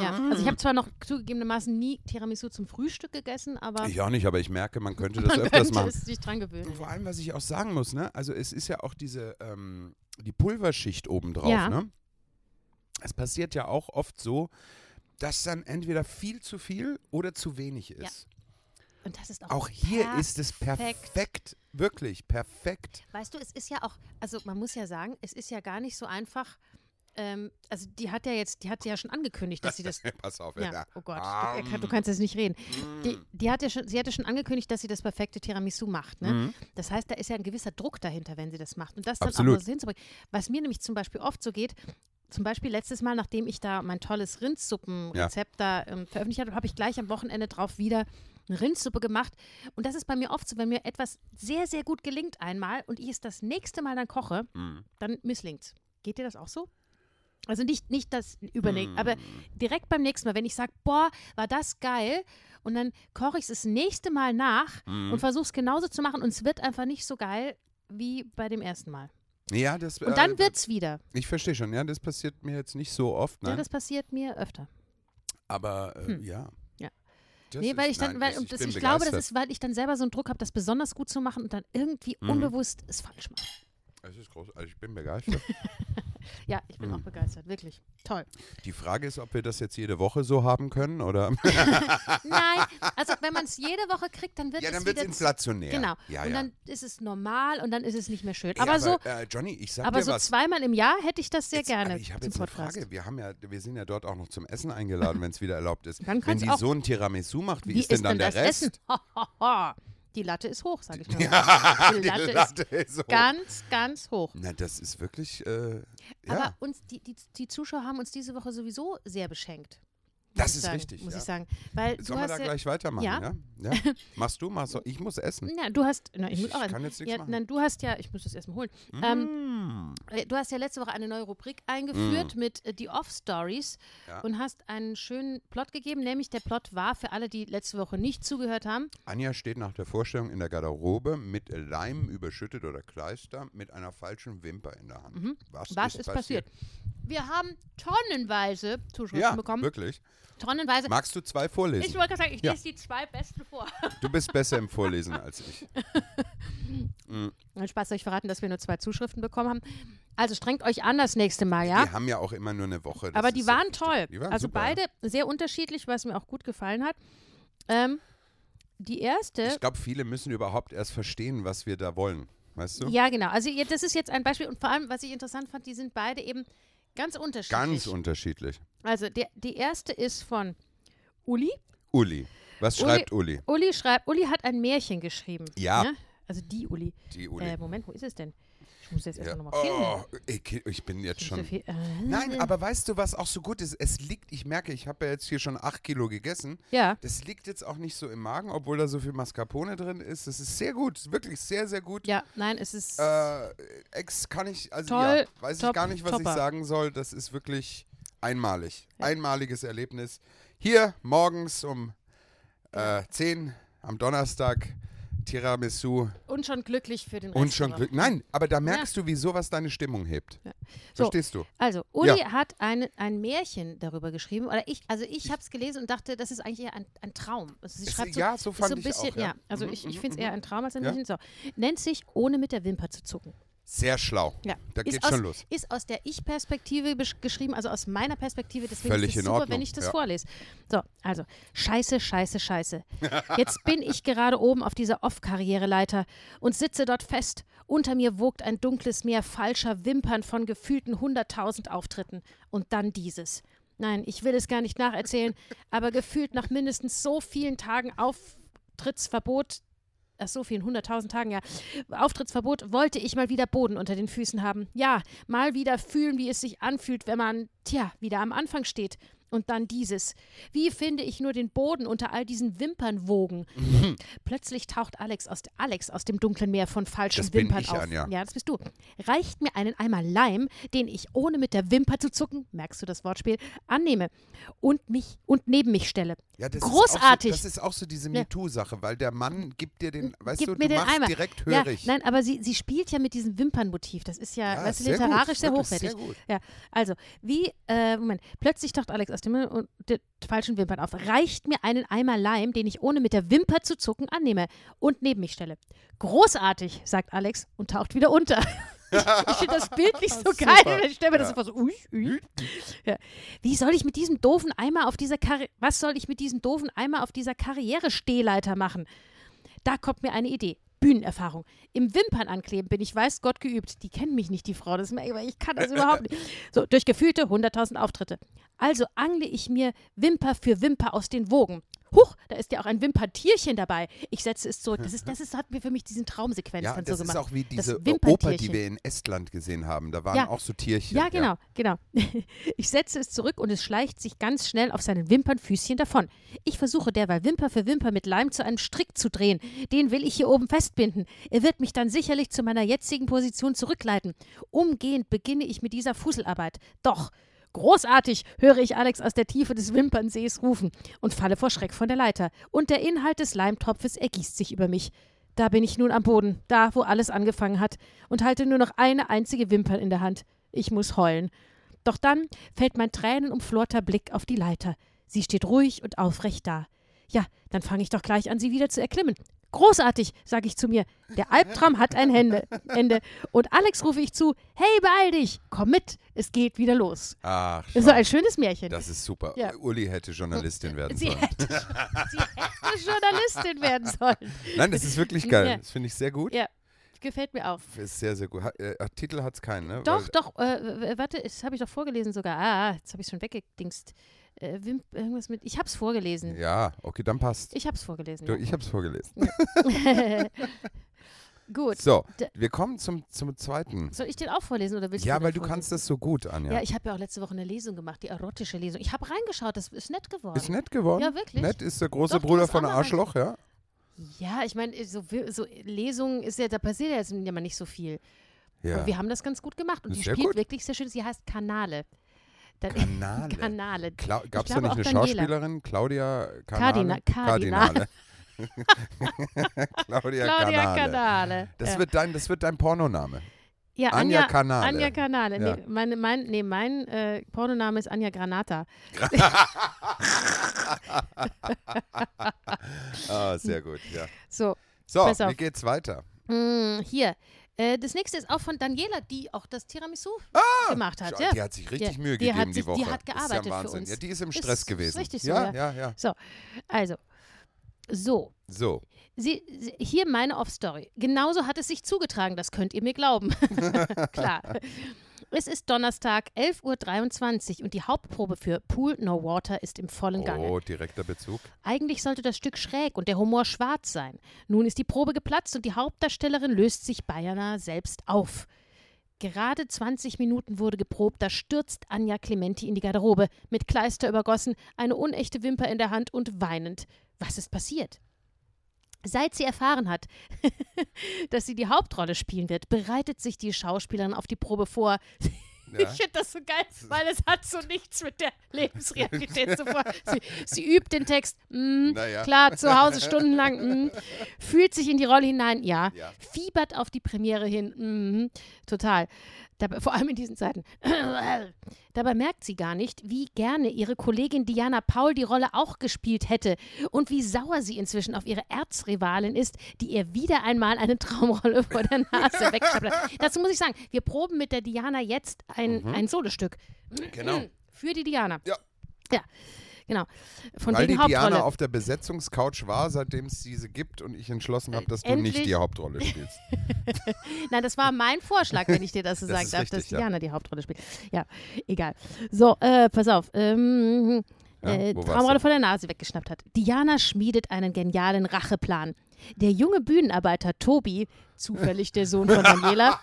Ja, also ich habe zwar noch zugegebenermaßen nie Tiramisu zum Frühstück gegessen, aber Ich auch nicht, aber ich merke, man könnte [LAUGHS] das man öfters könnte machen. es sich dran gewöhnen. Und vor allem, was ich auch sagen muss, ne? Also es ist ja auch diese, ähm, die Pulverschicht obendrauf, Ja. ne? Es passiert ja auch oft so, dass dann entweder viel zu viel oder zu wenig ist. Und das ist auch, Auch hier ist es perfekt. perfekt, wirklich perfekt. Weißt du, es ist ja auch, also man muss ja sagen, es ist ja gar nicht so einfach. Ähm, also die hat ja jetzt, die hat ja schon angekündigt, dass sie das. [LAUGHS] Pass auf, ja, ja. oh Gott, Ah, du, du kannst jetzt nicht reden. Die, mm. die hat ja schon, sie hatte schon angekündigt, dass sie das perfekte Tiramisu macht. Ne? Mhm. Das heißt, da ist ja ein gewisser Druck dahinter, wenn sie das macht. Und das dann Absolut. auch noch so hinzubringen. Was mir nämlich zum Beispiel oft so geht, zum Beispiel letztes Mal, nachdem ich da mein tolles Rindsuppenrezept da ähm, veröffentlicht habe, habe ich gleich am Wochenende drauf wieder eine Rindsuppe gemacht. Und das ist bei mir oft so, wenn mir etwas sehr, sehr gut gelingt einmal und ich es das nächste Mal dann koche, Mhm. dann misslingt's. Geht dir das auch so? Also nicht, nicht das übernächste, Mhm. aber direkt beim nächsten Mal, wenn ich sage, boah, war das geil, und dann koche ich es das nächste Mal nach Mhm. und versuche es genauso zu machen und es wird einfach nicht so geil wie bei dem ersten Mal. Ja, das. Und dann äh, wird's wieder. Ich verstehe schon, ja, das passiert mir jetzt nicht so oft, Ja, ne? das passiert mir öfter. Aber äh, Hm. ja. Das nee, weil ich dann, weil, das- bin ich glaube, das ist, weil ich dann selber so einen Druck habe, das besonders gut zu machen und dann irgendwie Mhm. unbewusst es falsch mache. Es ist groß, also ich bin begeistert. [LAUGHS] Ja, ich bin Mhm. auch begeistert, wirklich. Toll. Die Frage ist, ob wir das jetzt jede Woche so haben können oder. [LAUGHS] Nein, also wenn man es jede Woche kriegt, dann wird ja, es dann wird es inflationär. Genau. Ja, und ja. dann ist es normal und dann ist es nicht mehr schön. Ja, aber, so, äh, Johnny, ich sag aber so was. zweimal im Jahr hätte ich das sehr Jetzt, gerne aber ich habe jetzt eine Podcast. Frage. Wir, haben ja, wir sind ja dort auch noch zum Essen eingeladen, [LAUGHS] wenn es wieder erlaubt ist. Dann wenn die auch- so ein Tiramisu macht, wie, Wie ist denn dann der Rest? [LAUGHS] Die Latte ist hoch, sage ich [LAUGHS] nur. Ja, Die die Latte ist Latte ist so. Ganz, ganz hoch. Na, das ist wirklich, äh, Aber ja, uns, die, die, die Zuschauer haben uns diese Woche sowieso sehr beschenkt. Das ist sagen, richtig, Muss ja. ich sagen. Weil sollen wir da ja, gleich weitermachen, Ja. ja? Ja? [LAUGHS] Machst du, machst du. Ich muss essen. Ja, du hast. Na, ich, muss Ich auch kann jetzt nichts ja, machen. Nein, du hast ja. Ich muss das erstmal holen. Ähm, Mm. äh, du hast ja letzte Woche eine neue Rubrik eingeführt mit äh, die Off-Stories Ja. und hast einen schönen Plot gegeben. Nämlich der Plot war für alle, die letzte Woche nicht zugehört haben. Anja steht nach der Vorstellung in der Garderobe mit Leim überschüttet oder Kleister mit einer falschen Wimper in der Hand. Was, Mhm. Was ist passiert? Wir haben tonnenweise Zuschriften Ja, bekommen. wirklich. Tonnenweise. Magst du zwei Ich vorlesen? wollte gerade sagen, ich lese die zwei besten vor. Du bist besser im Vorlesen als ich. [LAUGHS] Nein, Spaß, ich verraten, dass wir nur zwei Zuschriften bekommen haben. Also strengt euch an das nächste Mal, ja? Wir haben ja auch immer nur eine Woche. das Aber die so waren wichtig. toll. Die waren also super, beide sehr unterschiedlich, was mir auch gut gefallen hat. Ähm, die erste, Ich glaube, viele müssen überhaupt erst verstehen, was wir da wollen. Weißt du? ja genau, also das ist jetzt ein Beispiel und vor allem, was ich interessant fand, die sind beide eben ganz unterschiedlich. Ganz unterschiedlich. also der, die erste ist von Uli. Uli. Was Uli- schreibt Uli? Uli schreibt, Uli hat ein Märchen geschrieben. Ja. Ne? Also die Uli. Die Uli. Äh, Moment, wo ist es denn? Ich muss jetzt ja. erstmal nochmal finden. oh, ich, ich bin jetzt schon. so äh, Nein, aber weißt du, was auch so gut ist? Es liegt, ich merke, ich habe ja jetzt hier schon acht Kilo gegessen. Ja, Das liegt jetzt auch nicht so im Magen, obwohl da so viel Mascarpone drin ist. Das ist sehr gut, wirklich sehr, sehr gut. ja, nein, es ist. Äh, Ex kann ich, also Toll, ja, weiß top, ich gar nicht, was topper. ich sagen soll. Das ist wirklich einmalig. Einmaliges Erlebnis. Hier morgens um äh, 10 am Donnerstag Tiramisu und schon glücklich für den Rest. und schon der Glück. Woche. Nein, aber da merkst du, wie sowas deine Stimmung hebt. So. Verstehst du? Also, Uli Ja. hat eine, ein Märchen darüber geschrieben. Oder ich, also ich habe es gelesen und dachte, das ist eigentlich eher ein, ein Traum. Also sie Es- schreibt ja, so fand so ein ich bisschen, auch, ja. Also Mhm, ich, ich mhm, finde es mhm. eher ein Traum als ein Ja. Märchen. So. Nennt sich Ohne mit der Wimper zu zucken. Sehr schlau. Ja. Da ist geht's aus, schon los. Ist aus der Ich-Perspektive geschrieben, also aus meiner Perspektive. Deswegen Völlig ist es in super, Ordnung, wenn ich das ja. vorlese. So, also, scheiße, scheiße, scheiße. [LAUGHS] Jetzt bin ich gerade oben auf dieser Off-Karriereleiter und sitze dort fest. Unter mir wogt ein dunkles Meer falscher Wimpern von gefühlten 100.000 Auftritten. Und dann dieses. Nein, ich will es gar nicht nacherzählen, aber gefühlt nach mindestens so vielen Tagen Auftrittsverbot Ach so vielen, 100.000 Tagen, ja. Auftrittsverbot, wollte ich mal wieder Boden unter den Füßen haben. Ja, mal wieder fühlen, wie es sich anfühlt, wenn man, tja, wieder am Anfang steht. Und dann dieses. Wie finde ich nur den Boden unter all diesen Wimpernwogen? [LAUGHS] Plötzlich taucht Alex aus, Alex aus dem dunklen Meer von falschen Das bin Wimpern ich, auf. Anja. Ja, das bist du. Reicht mir einen Eimer Leim, den ich ohne mit der Wimper zu zucken, merkst du das Wortspiel, annehme und mich und neben mich stelle. Ja, das Großartig. Ist so, das ist auch so diese Ja. MeToo-Sache, weil der Mann gibt dir den, weißt Gib du, du den machst Eimer. direkt Ja, hörig. nein, aber sie, sie spielt ja mit diesem Wimpernmotiv. Das ist ja, Ja, weißt du, sehr gut, literarisch sehr hochwertig. sehr gut. Ja, also, wie, äh, Moment, plötzlich taucht Alex aus dem und die falschen Wimpern auf. Reicht mir einen Eimer Leim, den ich ohne mit der Wimper zu zucken annehme und neben mich stelle. Großartig, sagt Alex und taucht wieder unter. [LAUGHS] Ich, ich finde das bildlich so [LAUGHS] Super. geil. Ich stelle mir das Ja. einfach so, ui, ui. Ja. Wie soll ich mit diesem doofen Eimer auf dieser Karri was soll ich mit diesem doofen Eimer auf dieser Karriere-Stehleiter machen? Da kommt mir eine Idee. Bühnenerfahrung. Im Wimpern ankleben bin ich weiß Gott geübt. Die kennen mich nicht, die Frau. Das, ich kann das überhaupt nicht. So, durch gefühlte 100.000 Auftritte. Also angle ich mir Wimper für Wimper aus den Wogen. Huch, da ist ja auch ein Wimpertierchen dabei. Ich setze es zurück. Das, ist, das ist, hat mir für mich diesen Traumsequenz ja, dann das so ist gemacht. auch wie Das diese Oper, Wimpertierchen. die wir in Estland gesehen haben. Da waren Ja. auch so Tierchen. Ja, genau, genau. [LAUGHS] Ich setze es zurück und es schleicht sich ganz schnell auf seinen Wimpernfüßchen davon. Ich versuche derweil Wimper für Wimper mit Leim zu einem Strick zu drehen. Den will ich hier oben festbinden. Er wird mich dann sicherlich zu meiner jetzigen Position zurückleiten. Umgehend beginne ich mit dieser Fusselarbeit. Doch. Großartig, höre ich Alex aus der Tiefe des Wimpernsees rufen und falle vor Schreck von der Leiter. Und der Inhalt des Leimtropfes ergießt sich über mich. Da bin ich nun am Boden, da, wo alles angefangen hat, und halte nur noch eine einzige Wimper in der Hand. Ich muss heulen. Doch dann fällt mein tränenumflorter Blick auf die Leiter. Sie steht ruhig und aufrecht da. Ja, dann fange ich doch gleich an, sie wieder zu erklimmen. Großartig, sage ich zu mir. Der Albtraum hat ein Ende. Ende. Und Alex rufe ich zu: Hey, beeil dich, komm mit, es geht wieder los. Ach, Das ist ein schönes Märchen. das ist super. Ja. Uli hätte Journalistin werden sie, sollen. hätte, [LAUGHS] sie hätte Journalistin werden sollen. Nein, das ist wirklich geil. Ja. Das finde ich sehr gut. Ja, gefällt mir auch. Ist sehr, sehr gut. Ha, äh, Titel hat es keinen, ne? Doch, Weil- doch, äh, warte, das habe ich doch vorgelesen sogar. Ah, jetzt habe ich schon weggedingst. Äh, Wimp, irgendwas mit. Ich habe es vorgelesen. Ja, okay, dann passt. Ich habe es vorgelesen. Du, ich habe es vorgelesen. ja. [LAUGHS] Gut. So, wir kommen zum, zum zweiten. Soll ich den auch vorlesen oder willst Ja, du den weil du vorlesen? kannst das so gut, Anja. Ja, ich habe ja auch letzte Woche eine Lesung gemacht, die erotische Lesung. Ich habe reingeschaut, das ist nett geworden. ist nett geworden. Ja, wirklich. Nett ist der große Doch, Bruder von Arschloch, ja? Ja, ich meine, so, so Lesungen ist ja, da passiert ja jetzt ja mal nicht so viel. Ja. Aber wir haben das ganz gut gemacht und Ist die spielt gut. wirklich sehr schön. Sie heißt Kanale. Dann, Kanale. [LAUGHS] Kanale. Gab es da nicht eine. Schauspielerin? Claudia Kardina- Kanale? Kardinal. [LAUGHS] Claudia, Claudia Kanale. Kanale. Das, ja. wird dein, das wird dein Pornoname. ja, Anja Anja, Kanale. Anja Kanale. Ja. Nee, meine, mein, nee, mein äh, Pornoname ist Anja Granata. [LAUGHS] Ah, sehr gut, ja. So, So, wie geht's weiter? mh, hier. Äh, das nächste ist auch von Daniela, die auch das Tiramisu gemacht hat. Ja. Die hat sich richtig Ja, Mühe die gegeben die sich- Woche. die hat ist ja gearbeitet für Wahnsinn. uns. Ja, die ist im Ist- Stress ist gewesen. richtig so, ja, ja. ja, ja. Also, so. So, Sie, sie, hier meine Off-Story. Genauso hat es sich zugetragen, das könnt ihr mir glauben. [LAUGHS] Klar. Es ist Donnerstag, 11.23 Uhr und die Hauptprobe für Pool No Water ist im vollen Gange. oh, direkter Bezug. Eigentlich sollte das Stück schräg und der Humor schwarz sein. Nun ist die Probe geplatzt und die Hauptdarstellerin löst sich beinahe selbst auf. Gerade 20 Minuten wurde geprobt, da stürzt Anja Clementi in die Garderobe, mit Kleister übergossen, eine unechte Wimper in der Hand und weinend. Was ist passiert? Seit sie erfahren hat, [LAUGHS] dass sie die Hauptrolle spielen wird, bereitet sich die Schauspielerin auf die Probe vor. [LAUGHS] Ja. Ich finde das so geil, weil es hat so nichts mit der Lebensrealität zu vor. [LAUGHS] Sie, sie übt den Text, mm, Naja. klar, zu Hause stundenlang, mm, fühlt sich in die Rolle hinein, ja, Ja. fiebert auf die Premiere hin, mm, total. Dabei, vor allem in diesen Zeiten. [CLEARS THROAT] Dabei merkt sie gar nicht, wie gerne ihre Kollegin Diana Paul die Rolle auch gespielt hätte und wie sauer sie inzwischen auf ihre Erzrivalin ist, die ihr wieder einmal eine Traumrolle [LAUGHS] vor der Nase wegschnappert. Dazu muss ich sagen, wir proben mit der Diana jetzt ein, ein Solostück. Genau. [CLEARS THROAT] Für die Diana. Ja. Ja, genau. Von Weil die wegen Diana Hauptrolle. auf der Besetzungscouch war, seitdem es diese gibt und ich entschlossen habe, dass du endlich- nicht die Hauptrolle spielst. [LAUGHS] [LAUGHS] Nein, das war mein Vorschlag, wenn ich dir das so Das sagen darf, richtig, dass ja. Diana die Hauptrolle spielt. Ja, egal. So, äh, pass auf. Ähm, Ja, äh, Traumrolle du? vor der Nase weggeschnappt hat. Diana schmiedet einen genialen Racheplan. Der junge Bühnenarbeiter Tobi, zufällig der Sohn von Daniela,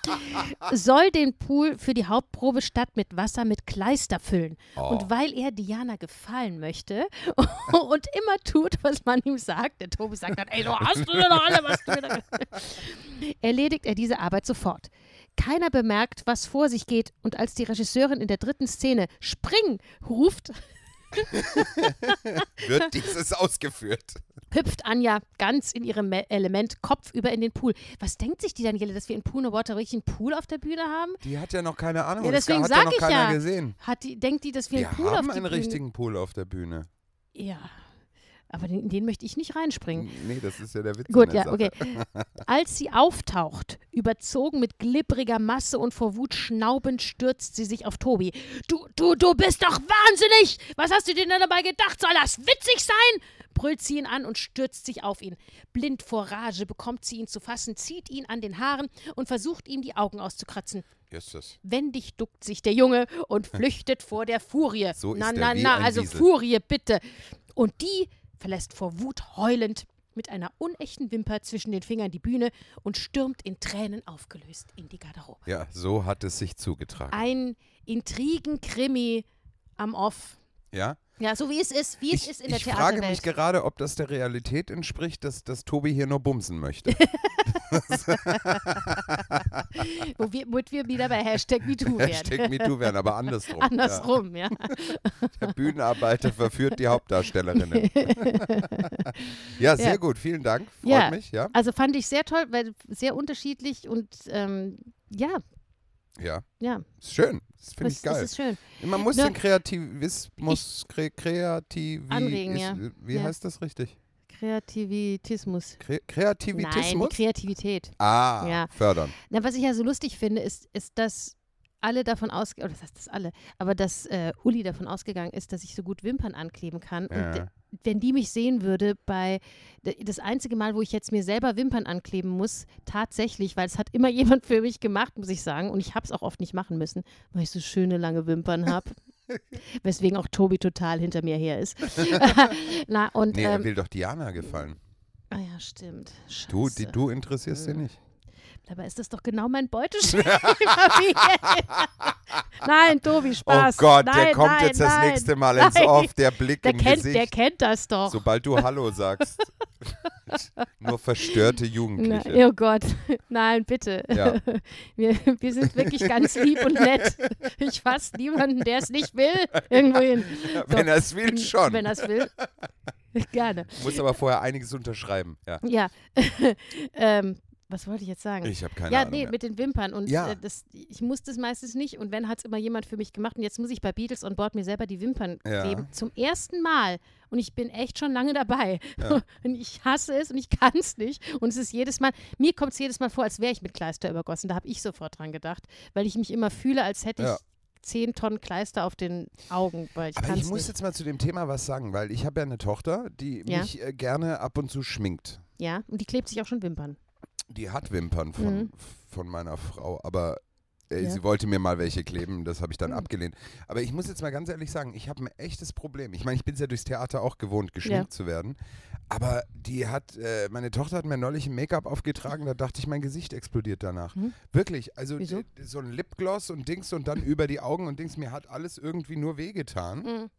soll den Pool für die Hauptprobe statt mit Wasser mit Kleister füllen. Oh. Und weil er Diana gefallen möchte [LAUGHS] und immer tut, was man ihm sagt, der Tobi sagt dann, ey, du hast du doch alle, was du da [LAUGHS] erledigt er diese Arbeit sofort. Keiner bemerkt, was vor sich geht, und als die Regisseurin in der dritten Szene Spring ruft, [LAUGHS] Wird dieses ausgeführt? hüpft Anja ganz in ihrem Me- Element kopfüber in den Pool. Was denkt sich die Daniele, dass wir in Pool No Water wirklich einen Pool auf der Bühne haben? Die hat ja noch keine Ahnung. Ja, deswegen hat ja ich ja. gesehen. Hat die, denkt die, dass wir, Wir einen Pool haben auf die einen Bühne... richtigen Pool auf der Bühne. Ja, aber in in den möchte ich nicht reinspringen. Nee, das ist ja der Witz. Gut, ja, Sache. okay. [LAUGHS] Als sie auftaucht, überzogen mit glibbriger Masse und vor Wut schnaubend, stürzt sie sich auf Tobi. Du, du, du bist doch wahnsinnig! Was hast du dir denn dabei gedacht? Soll das witzig sein? brüllt sie ihn an und stürzt sich auf ihn. Blind vor Rage bekommt sie ihn zu fassen, zieht ihn an den Haaren und versucht ihm die Augen auszukratzen. Justus. Wendig duckt sich der Junge und flüchtet vor der Furie. So ist na, na, na, also Wiesel. Furie, bitte. Und die verlässt vor Wut heulend mit einer unechten Wimper zwischen den Fingern die Bühne und stürmt in Tränen aufgelöst in die Garderobe. Ja, so hat es sich zugetragen. Ein Intrigenkrimi am Off. Ja? Ja, so wie es ist, wie es Ich, ist in der ich frage mich gerade, ob das der Realität entspricht, dass, dass Tobi hier nur bumsen möchte. [LAUGHS] Wo wir, womit wir wieder bei Hashtag MeToo werden. Hashtag MeToo werden, aber andersrum. [LAUGHS] Andersrum, ja. Ja. Der Bühnenarbeiter verführt die Hauptdarstellerinnen. [LAUGHS] ja, sehr Ja. gut. Vielen Dank. Freut Ja. mich. Ja. Also fand ich sehr toll, weil sehr unterschiedlich und ähm, ja, ja. ja, Ist schön. Das finde ich geil. das ist schön. Man muss Ne- den Kreativismus, kre kreativ, Anregen, ist, ja. wie Ja. heißt das richtig? Kreativitismus. Kre Nein, Kreativitismus? die Kreativität. ah, Ja. fördern. Na, was ich ja so lustig finde, ist, ist dass alle davon ausgehen, oder das heißt das alle, aber dass äh, Uli davon ausgegangen ist, dass ich so gut Wimpern ankleben kann. Und Ja. d- wenn die mich sehen würde bei das einzige Mal, wo ich jetzt mir selber Wimpern ankleben muss, tatsächlich, weil es hat immer [LAUGHS] jemand für mich gemacht, muss ich sagen, und ich habe es auch oft nicht machen müssen, weil ich so schöne lange Wimpern habe. [LAUGHS] Weswegen auch Tobi total hinter mir her ist. [LAUGHS] Na, und Nee, er ähm, will doch Diana gefallen. ah ja, stimmt. Scheiße. Du, die, du interessierst sie Hm. nicht. Dabei ist das doch genau mein Beuteschema. [LAUGHS] nein, Tobi, Spaß. oh Gott, nein, der kommt nein, jetzt das nein, nächste Mal ins. Off, der Blick Der im kennt, Gesicht. der kennt das doch. Sobald du Hallo sagst. [LAUGHS] Nur verstörte Na, Jugendliche. oh Gott, nein, bitte. Ja. [LAUGHS] Wir, wir sind wirklich ganz lieb und nett. Ich fasse niemanden, der es nicht will, irgendwo hin. Wenn er es will, schon. Wenn er es will. Gerne. Muss aber vorher einiges unterschreiben. Ja. Ja. ähm, was wollte ich jetzt sagen? Ich habe keine ja, Ahnung. nee, mehr. mit den Wimpern. Und Ja. äh, das, ich muss das meistens nicht. Und wenn, hat es immer jemand für mich gemacht. Und jetzt muss ich bei Beatles on Board mir selber die Wimpern Ja. kleben. Zum ersten Mal. Und ich bin echt schon lange dabei. Ja. [LAUGHS] Und ich hasse es und ich kann es nicht. Und es ist jedes Mal, mir kommt es jedes Mal vor, als wäre ich mit Kleister übergossen. Da habe ich sofort dran gedacht. Weil ich mich immer fühle, als hätte Ja. ich zehn Tonnen Kleister auf den Augen. Weil ich Aber ich es muss nicht. jetzt mal zu dem Thema was sagen, weil ich habe ja eine Tochter, die Ja. mich äh, gerne ab und zu schminkt. Ja, und die klebt sich auch schon Wimpern. Die hat Wimpern von, Mhm. von meiner Frau, aber äh, Ja. sie wollte mir mal welche kleben, das habe ich dann Mhm. abgelehnt. Aber ich muss jetzt mal ganz ehrlich sagen, ich habe ein echtes Problem. Ich meine, ich bin es ja durchs Theater auch gewohnt, geschminkt zu werden. Aber die hat, äh, meine Tochter hat mir neulich ein Make-up aufgetragen, da dachte ich, mein Gesicht explodiert danach. Mhm. Wirklich, also Wieso? d- so ein Lipgloss und Dings und dann über die Augen und Dings, mir hat alles irgendwie nur wehgetan. Mhm.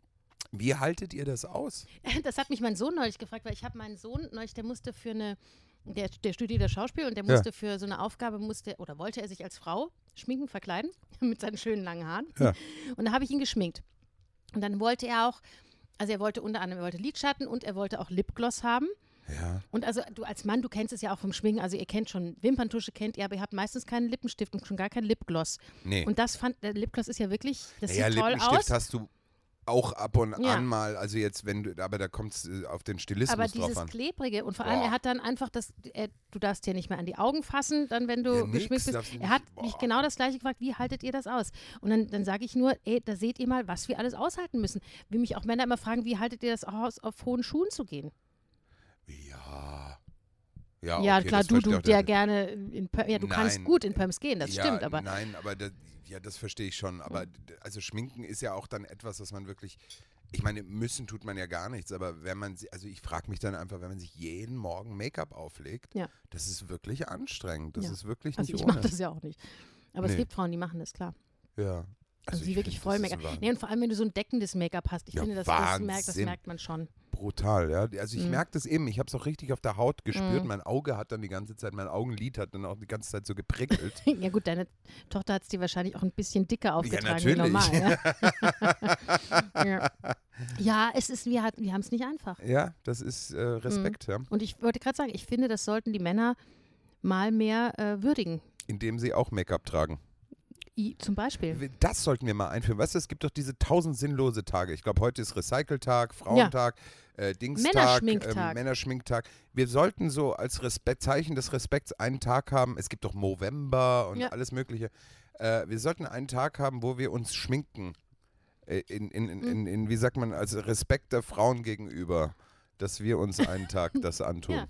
Wie haltet ihr das aus? [LAUGHS] Das hat mich mein Sohn neulich gefragt, weil ich habe meinen Sohn neulich, der musste für eine, der, der studiert das Schauspiel und der Ja. musste für so eine Aufgabe, musste oder wollte er sich als Frau schminken, verkleiden, [LAUGHS] mit seinen schönen langen Haaren. Ja. Und da habe ich ihn geschminkt. Und dann wollte er auch, also er wollte unter anderem, er wollte Lidschatten und er wollte auch Lipgloss haben. Ja. Und also du als Mann, du kennst es ja auch vom Schminken, also ihr kennt schon Wimperntusche, kennt ihr, aber ihr habt meistens keinen Lippenstift und schon gar keinen Lipgloss. Nee. Und das fand, der Lipgloss ist ja wirklich, das ja, sieht toll Lippenstift aus. hast du auch ab und Ja. an mal, also jetzt, wenn du, aber da kommt es äh, auf den Stilismus Aber drauf dieses an. Klebrige und vor allem, Boah. er hat dann einfach das, er, du darfst ja nicht mehr an die Augen fassen, dann wenn du Ja, nix, geschminkt bist. Er hat nicht- mich boah. genau das gleiche gefragt, wie haltet ihr das aus? Und dann, dann sage ich nur, ey, da seht ihr mal, was wir alles aushalten müssen. Wie mich auch Männer immer fragen, wie haltet ihr das aus, auf hohen Schuhen zu gehen? Ja. Ja, ja, okay, klar, du, du, der der- gerne, in, Pö- ja, du kannst Nein. gut in Pumps gehen, das ja, stimmt, aber Nein, aber das, ja, das verstehe ich schon. Aber d- also Schminken ist ja auch dann etwas, was man wirklich. Ich meine, müssen tut man ja gar nichts, aber wenn man, also ich frage mich dann einfach, wenn man sich jeden Morgen Make-up auflegt, Ja. das ist wirklich anstrengend. Das Ja. ist wirklich also nicht ich mache ohne. das ja auch nicht. Aber es Nee. gibt Frauen, die machen das, klar. Ja. Also, die ich wirklich voll Make-up. Nee, und vor allem, wenn du so ein deckendes Make-up hast, ich Ja, finde, das, das, merkt, das merkt man schon. Brutal, ja. Also ich Mhm. merke das eben, ich habe es auch richtig auf der Haut gespürt. Mhm. Mein Auge hat dann die ganze Zeit, mein Augenlid hat dann auch die ganze Zeit so geprickelt. [LAUGHS] Ja gut, deine Tochter hat es dir wahrscheinlich auch ein bisschen dicker aufgetragen wie natürlich. normal. Ja, [LAUGHS] ja. ja es ist, wir, hat- wir haben es nicht einfach. ja, das ist äh, Respekt, ja. Und ich wollte gerade sagen, ich finde, das sollten die Männer mal mehr äh, würdigen. Indem sie auch Make-up tragen. I, zum Beispiel. Das sollten wir mal einführen. Weißt du, es gibt doch diese tausend sinnlose Tage. Ich glaube, heute ist Recyceltag, Frauentag, äh, Dingstag, Männerschminktag. Ähm, Männerschminktag. Wir sollten so als Respekt, Zeichen des Respekts einen Tag haben. Es gibt doch Movember und Ja. alles Mögliche. Äh, wir sollten einen Tag haben, wo wir uns schminken. Äh, In, in, in, Mhm. in, in, wie sagt man, als Respekt der Frauen gegenüber, dass wir uns einen Tag [LAUGHS] das antun. Ja.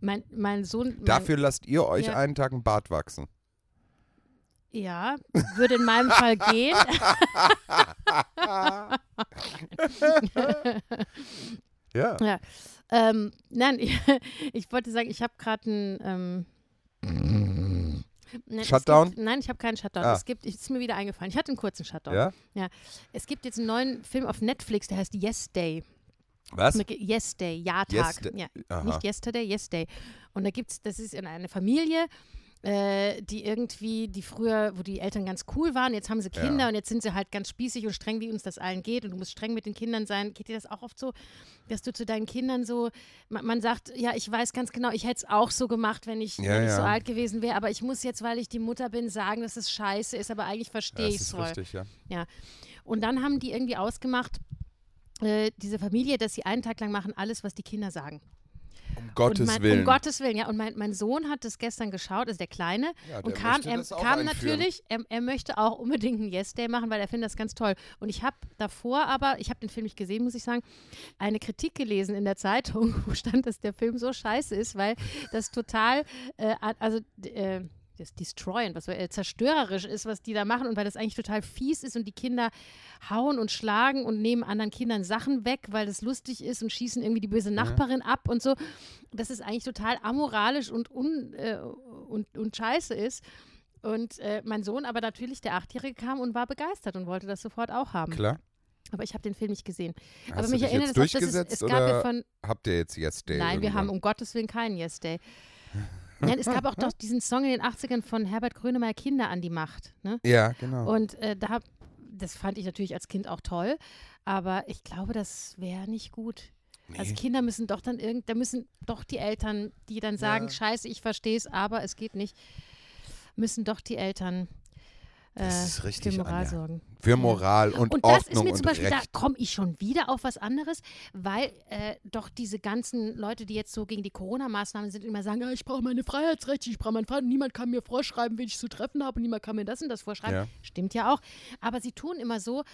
Mein, mein Sohn. Mein, Dafür lasst ihr euch Ja. einen Tag einen Bart wachsen. Ja, würde in meinem Fall gehen. Ja. [LAUGHS] Ähm, nein, ich, [LAUGHS] ich wollte sagen, ich habe gerade ein. Ähm, Nein, es Shutdown? Gibt, nein, ich habe keinen Shutdown. Ah. Es gibt, es ist mir wieder eingefallen. Ich hatte einen kurzen Shutdown. Ja? Es gibt jetzt einen neuen Film auf Netflix, der heißt Yes Day. Was? Yes Day, Ja-Tag. Yes. Ja, nicht Yesterday, Yes Day. Und da gibt's, das ist in eine Familie, äh, die irgendwie, die früher, wo die Eltern ganz cool waren, jetzt haben sie Ja. Kinder und jetzt sind sie halt ganz spießig und streng, wie uns das allen geht. Und du musst streng mit den Kindern sein. Geht dir das auch oft so, dass du zu deinen Kindern so, man, man sagt, ja, ich weiß ganz genau, ich hätte es auch so gemacht, wenn ich, Ja, wenn ich so ja. alt gewesen wäre, aber ich muss jetzt, weil ich die Mutter bin, sagen, dass es scheiße ist, aber eigentlich Ja, verstehe ich es ist voll. richtig, ja. Und dann haben die irgendwie ausgemacht, äh, diese Familie, dass sie einen Tag lang machen alles, was die Kinder sagen. Um Gottes und mein, Willen. Um Gottes Willen, ja. Und mein, mein Sohn hat das gestern geschaut, also der Kleine, Ja, und der kam, möchte er kam natürlich, er, er möchte auch unbedingt einen Yes Day machen, weil er findet das ganz toll. Und ich habe davor aber, ich habe den Film nicht gesehen, muss ich sagen, eine Kritik gelesen in der Zeitung, [LAUGHS] wo stand, dass der Film so scheiße ist, weil das total, äh, also äh, das Destroyen, was so, äh, zerstörerisch ist, was die da machen und weil das eigentlich total fies ist und die Kinder hauen und schlagen und nehmen anderen Kindern Sachen weg, weil das lustig ist und schießen irgendwie die böse Nachbarin ab und so. Das ist eigentlich total amoralisch und, un, äh, und, und scheiße ist. Und äh, mein Sohn, aber natürlich der Achtjährige, kam und war begeistert und wollte das sofort auch haben. Klar. Aber ich habe den Film nicht gesehen. Hast aber du mich erinnert jetzt es auch, dass es, durchgesetzt es gab ja oder von. habt ihr jetzt Yes Day? Nein, wir irgendwann? haben um Gottes Willen keinen Yes Day. [LAUGHS] Nein, es gab auch doch diesen Song in den 80ern von Herbert Grönemeyer, Kinder an die Macht. Ne? Ja, genau. Und äh, da das fand ich natürlich als Kind auch toll, aber ich glaube, das wäre nicht gut. Also Nee. Kinder müssen doch dann irgend, da müssen doch die Eltern, die dann sagen, Ja. scheiße, ich verstehe es, aber es geht nicht, müssen doch die Eltern äh, Das ist richtig, für Moral Anja. sorgen. Für Moral und, Und das ist Ordnung mir zum Beispiel, Recht. da komme ich schon wieder auf was anderes, weil äh, doch diese ganzen Leute, die jetzt so gegen die Corona-Maßnahmen sind, immer sagen, ja, ich brauche meine Freiheitsrechte, ich brauche meine Freiheit, niemand kann mir vorschreiben, wen ich zu treffen habe, und niemand kann mir das und das vorschreiben. Ja. Stimmt ja auch. Aber sie tun immer so,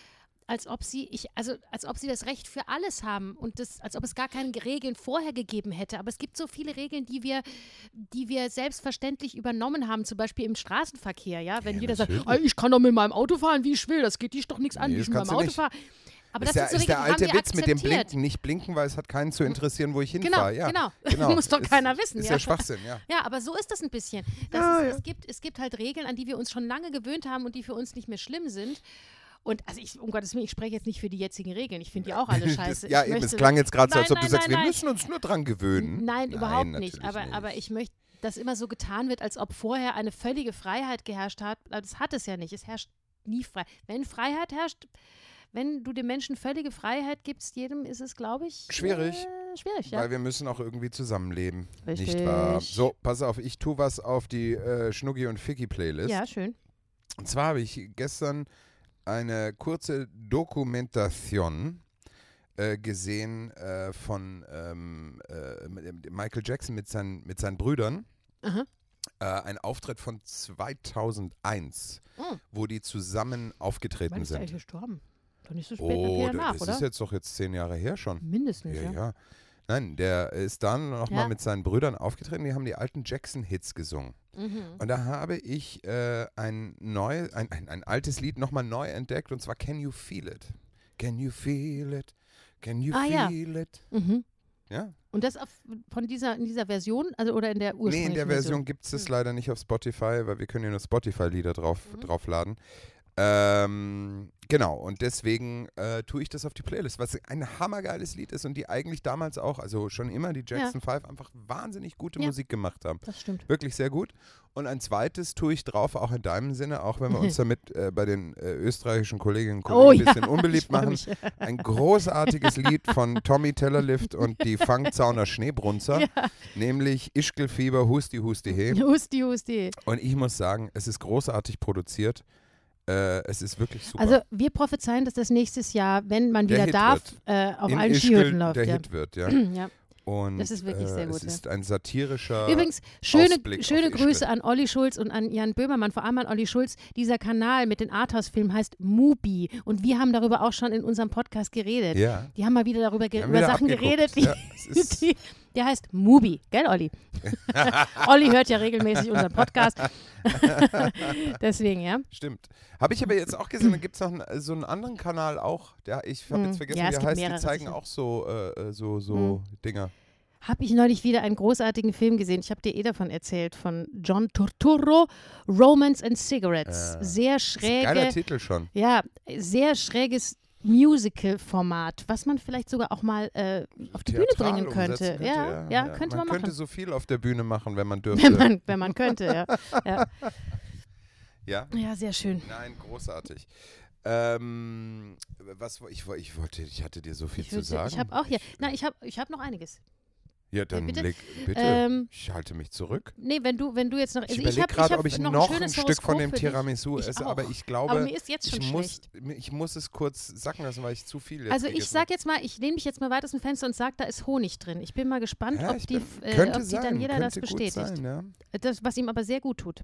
als ob sie, ich, also als ob sie das Recht für alles haben und das, als ob es gar keine Regeln vorher gegeben hätte. Aber es gibt so viele Regeln, die wir, die wir selbstverständlich übernommen haben, zum Beispiel im Straßenverkehr, ja. Wenn Ja, jeder sagt, natürlich. "Ah, ich kann doch mit meinem Auto fahren, wie ich will, das geht dich doch nichts an, Nee, wie ich mit meinem Auto fahre. Aber ist das der, so ist der alte Witz mit dem. Blinken. Nicht blinken, weil es hat keinen zu interessieren, wo ich Genau, hinfahre. Ja, genau. [LAUGHS] genau. Muss doch Ist- keiner wissen, Ist ja. ja Schwachsinn, ja. Ja, aber so ist das ein bisschen. Das Ja, ist. Es, gibt, es gibt halt Regeln, an die wir uns schon lange gewöhnt haben und die für uns nicht mehr schlimm sind. Und also ich, um Gottes Willen, ich spreche jetzt nicht für die jetzigen Regeln. Ich finde die auch alle [LAUGHS] scheiße. Das, ja, ich eben, möchte, es klang jetzt gerade so, als Nein, ob du nein, sagst, nein, wir nein. müssen uns nur dran gewöhnen. Nein, überhaupt natürlich nicht. Aber, aber ich möchte, dass immer so getan wird, als ob vorher eine völlige Freiheit geherrscht hat. Aber Das hat es ja nicht. Es herrscht nie frei. Wenn Freiheit herrscht, wenn du dem Menschen völlige Freiheit gibst, jedem ist es, glaube ich, Schwierig. Äh, schwierig, ja. Weil wir müssen auch irgendwie zusammenleben. Richtig. Nicht wahr? So, pass auf, ich tue was auf die äh, Schnuggi und Ficky Playlist. Ja, schön. Und zwar habe ich gestern eine kurze Dokumentation äh, gesehen äh, von ähm, äh, Michael Jackson mit seinen, mit seinen Brüdern. Äh, ein Auftritt von 2001, Oh. wo die zusammen Wann aufgetreten ist der sind. eigentlich gestorben? Doch nicht so spät Oh, oh, nach, das oder? ist jetzt doch jetzt zehn Jahre her schon. Mindestens, Ja, ja. ja. Nein, der ist dann nochmal Ja. mit seinen Brüdern aufgetreten, die haben die alten Jackson-Hits gesungen. Mhm. Und da habe ich äh, ein, neu, ein, ein, ein altes Lied nochmal neu entdeckt und zwar Can You Feel It? Can You Feel It? Can You Ah, ja. Feel It? Mhm. Ja? Und das auf, von dieser, in dieser Version, also oder in der Nee, ursprünglichen in der Version gibt es das Hm. leider nicht auf Spotify, weil wir können ja nur Spotify-Lieder drauf, Mhm. draufladen. Ähm, genau, und deswegen äh, tue ich das auf die Playlist, was ein hammergeiles Lied ist und die eigentlich damals auch, also schon immer die Jackson 5 einfach wahnsinnig gute Ja. Musik gemacht haben. Das stimmt. Wirklich sehr gut. Und ein zweites tue ich drauf, auch in deinem Sinne, auch wenn wir uns [LAUGHS] damit äh, bei den äh, österreichischen Kolleginnen und Kollegen Oh ein ja, bisschen unbeliebt ich freu machen. mich. Ein großartiges Lied von Tommy Tellerlift und die [LAUGHS] Fangzauner Schneebrunzer, Ja. nämlich Ischgelfieber, Husti, Husti, He. Husti, Husti. Und ich muss sagen, es ist großartig produziert. Äh, es ist wirklich super. Also wir prophezeien, dass das nächstes Jahr, wenn man Der wieder Hit darf, äh, auf In allen Ischgl Skihütten läuft. der Ja. Hit wird, ja. [CLEARS THROAT] ja. Und, Das ist wirklich äh, sehr gut, Es ja. ist ein satirischer. Übrigens, schöne, Ausblick schöne Ischgl. Grüße an Olli Schulz und an Jan Böhmermann, vor allem an Olli Schulz. Dieser Kanal mit den Arthouse-Filmen heißt Mubi und wir haben darüber auch schon in unserem Podcast geredet. Ja. Die haben mal wieder darüber ge über Sachen abgeguckt. geredet, die, Ja, die, [LAUGHS] der heißt Mubi, gell Olli? [LAUGHS] Olli hört ja regelmäßig unseren Podcast. [LAUGHS] Deswegen, ja. Stimmt. Habe ich aber jetzt auch gesehen, da gibt es noch einen, so einen anderen Kanal auch. Der, ich habe Hm. jetzt vergessen, Ja, wie der heißt. Die mehrere, zeigen sicher. auch so, äh, äh, so, so Dinger. habe ich neulich wieder einen großartigen Film gesehen. Ich habe dir eh davon erzählt, von John Turturro, Romance and Cigarettes. Ja. Sehr ein Geiler schräge, Titel schon. ja, sehr schräges Musical-Format, was man vielleicht sogar auch mal äh, auf die Bühne bringen könnte. umsetzen Ja, ja, könnte man, man könnte machen. so viel auf der Bühne machen, wenn man dürfte. Wenn man, wenn man könnte, ja. ja. [LAUGHS] ja? Ja, sehr schön. Nein, großartig. Ähm, was ich, ich wollte, ich hatte dir so viel Ich, zu würde- sagen. ich habe auch hier, nein, ich habe ich hab noch einiges. Ja, dann bitte? leg, bitte. Ähm, ich halte mich zurück. Nee, wenn du, wenn du jetzt noch. Ich Also überlege hab- gerade, ob ich noch, noch, ein, ein Stück von dem. Tiramisu Ich esse, auch. aber ich glaube, Aber mir ist jetzt schon ich, muss, ich muss es kurz sacken lassen, weil ich zu viel jetzt Also ich sag jetzt mal, ich lehne mich jetzt mal weit aus dem Fenster und sage, da ist Honig drin. Ich bin mal gespannt, Ja, ob, ich die, äh, ob die sein, dann jeder das bestätigt. Sein, ja. Das, was ihm aber sehr gut tut.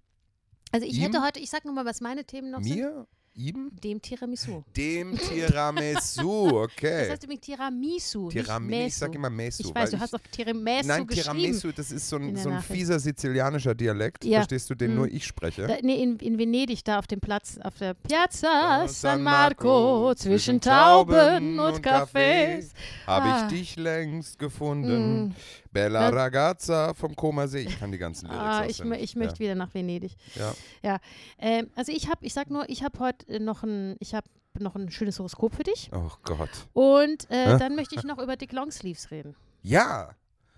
Also ich hätte Ihm? heute, ich sag nur mal, was meine Themen noch sind. Mir? Ihm? Dem Tiramisu. Dem [LAUGHS] Tiramisu, Das okay. heißt übrigens Tiramisu, Tiramisu, ich sag immer Mesu. Ich weiß, du hast auch Tiramisu Nein, geschrieben. Tiramisu, das ist so in ein, so ein fieser sizilianischer Dialekt, Ja. verstehst du, den Mhm. nur ich spreche. Da, nee, in, in Venedig, da auf dem Platz, auf der Piazza Äh, San Marco, zwischen Tauben und Cafés. Habe Ah. ich dich längst gefunden. Mm. Bella Ja. Ragazza vom Koma See. Ich kann die ganzen Lyrics Ah, ich, ich möchte wieder nach Venedig. Ja. Ja, ähm, also ich habe, ich sag nur, ich habe heute äh, noch ein, ich habe noch ein schönes Horoskop für dich. ja. Oh Gott. Und äh, dann möchte ich noch über Dick Longsleeves reden. Ja.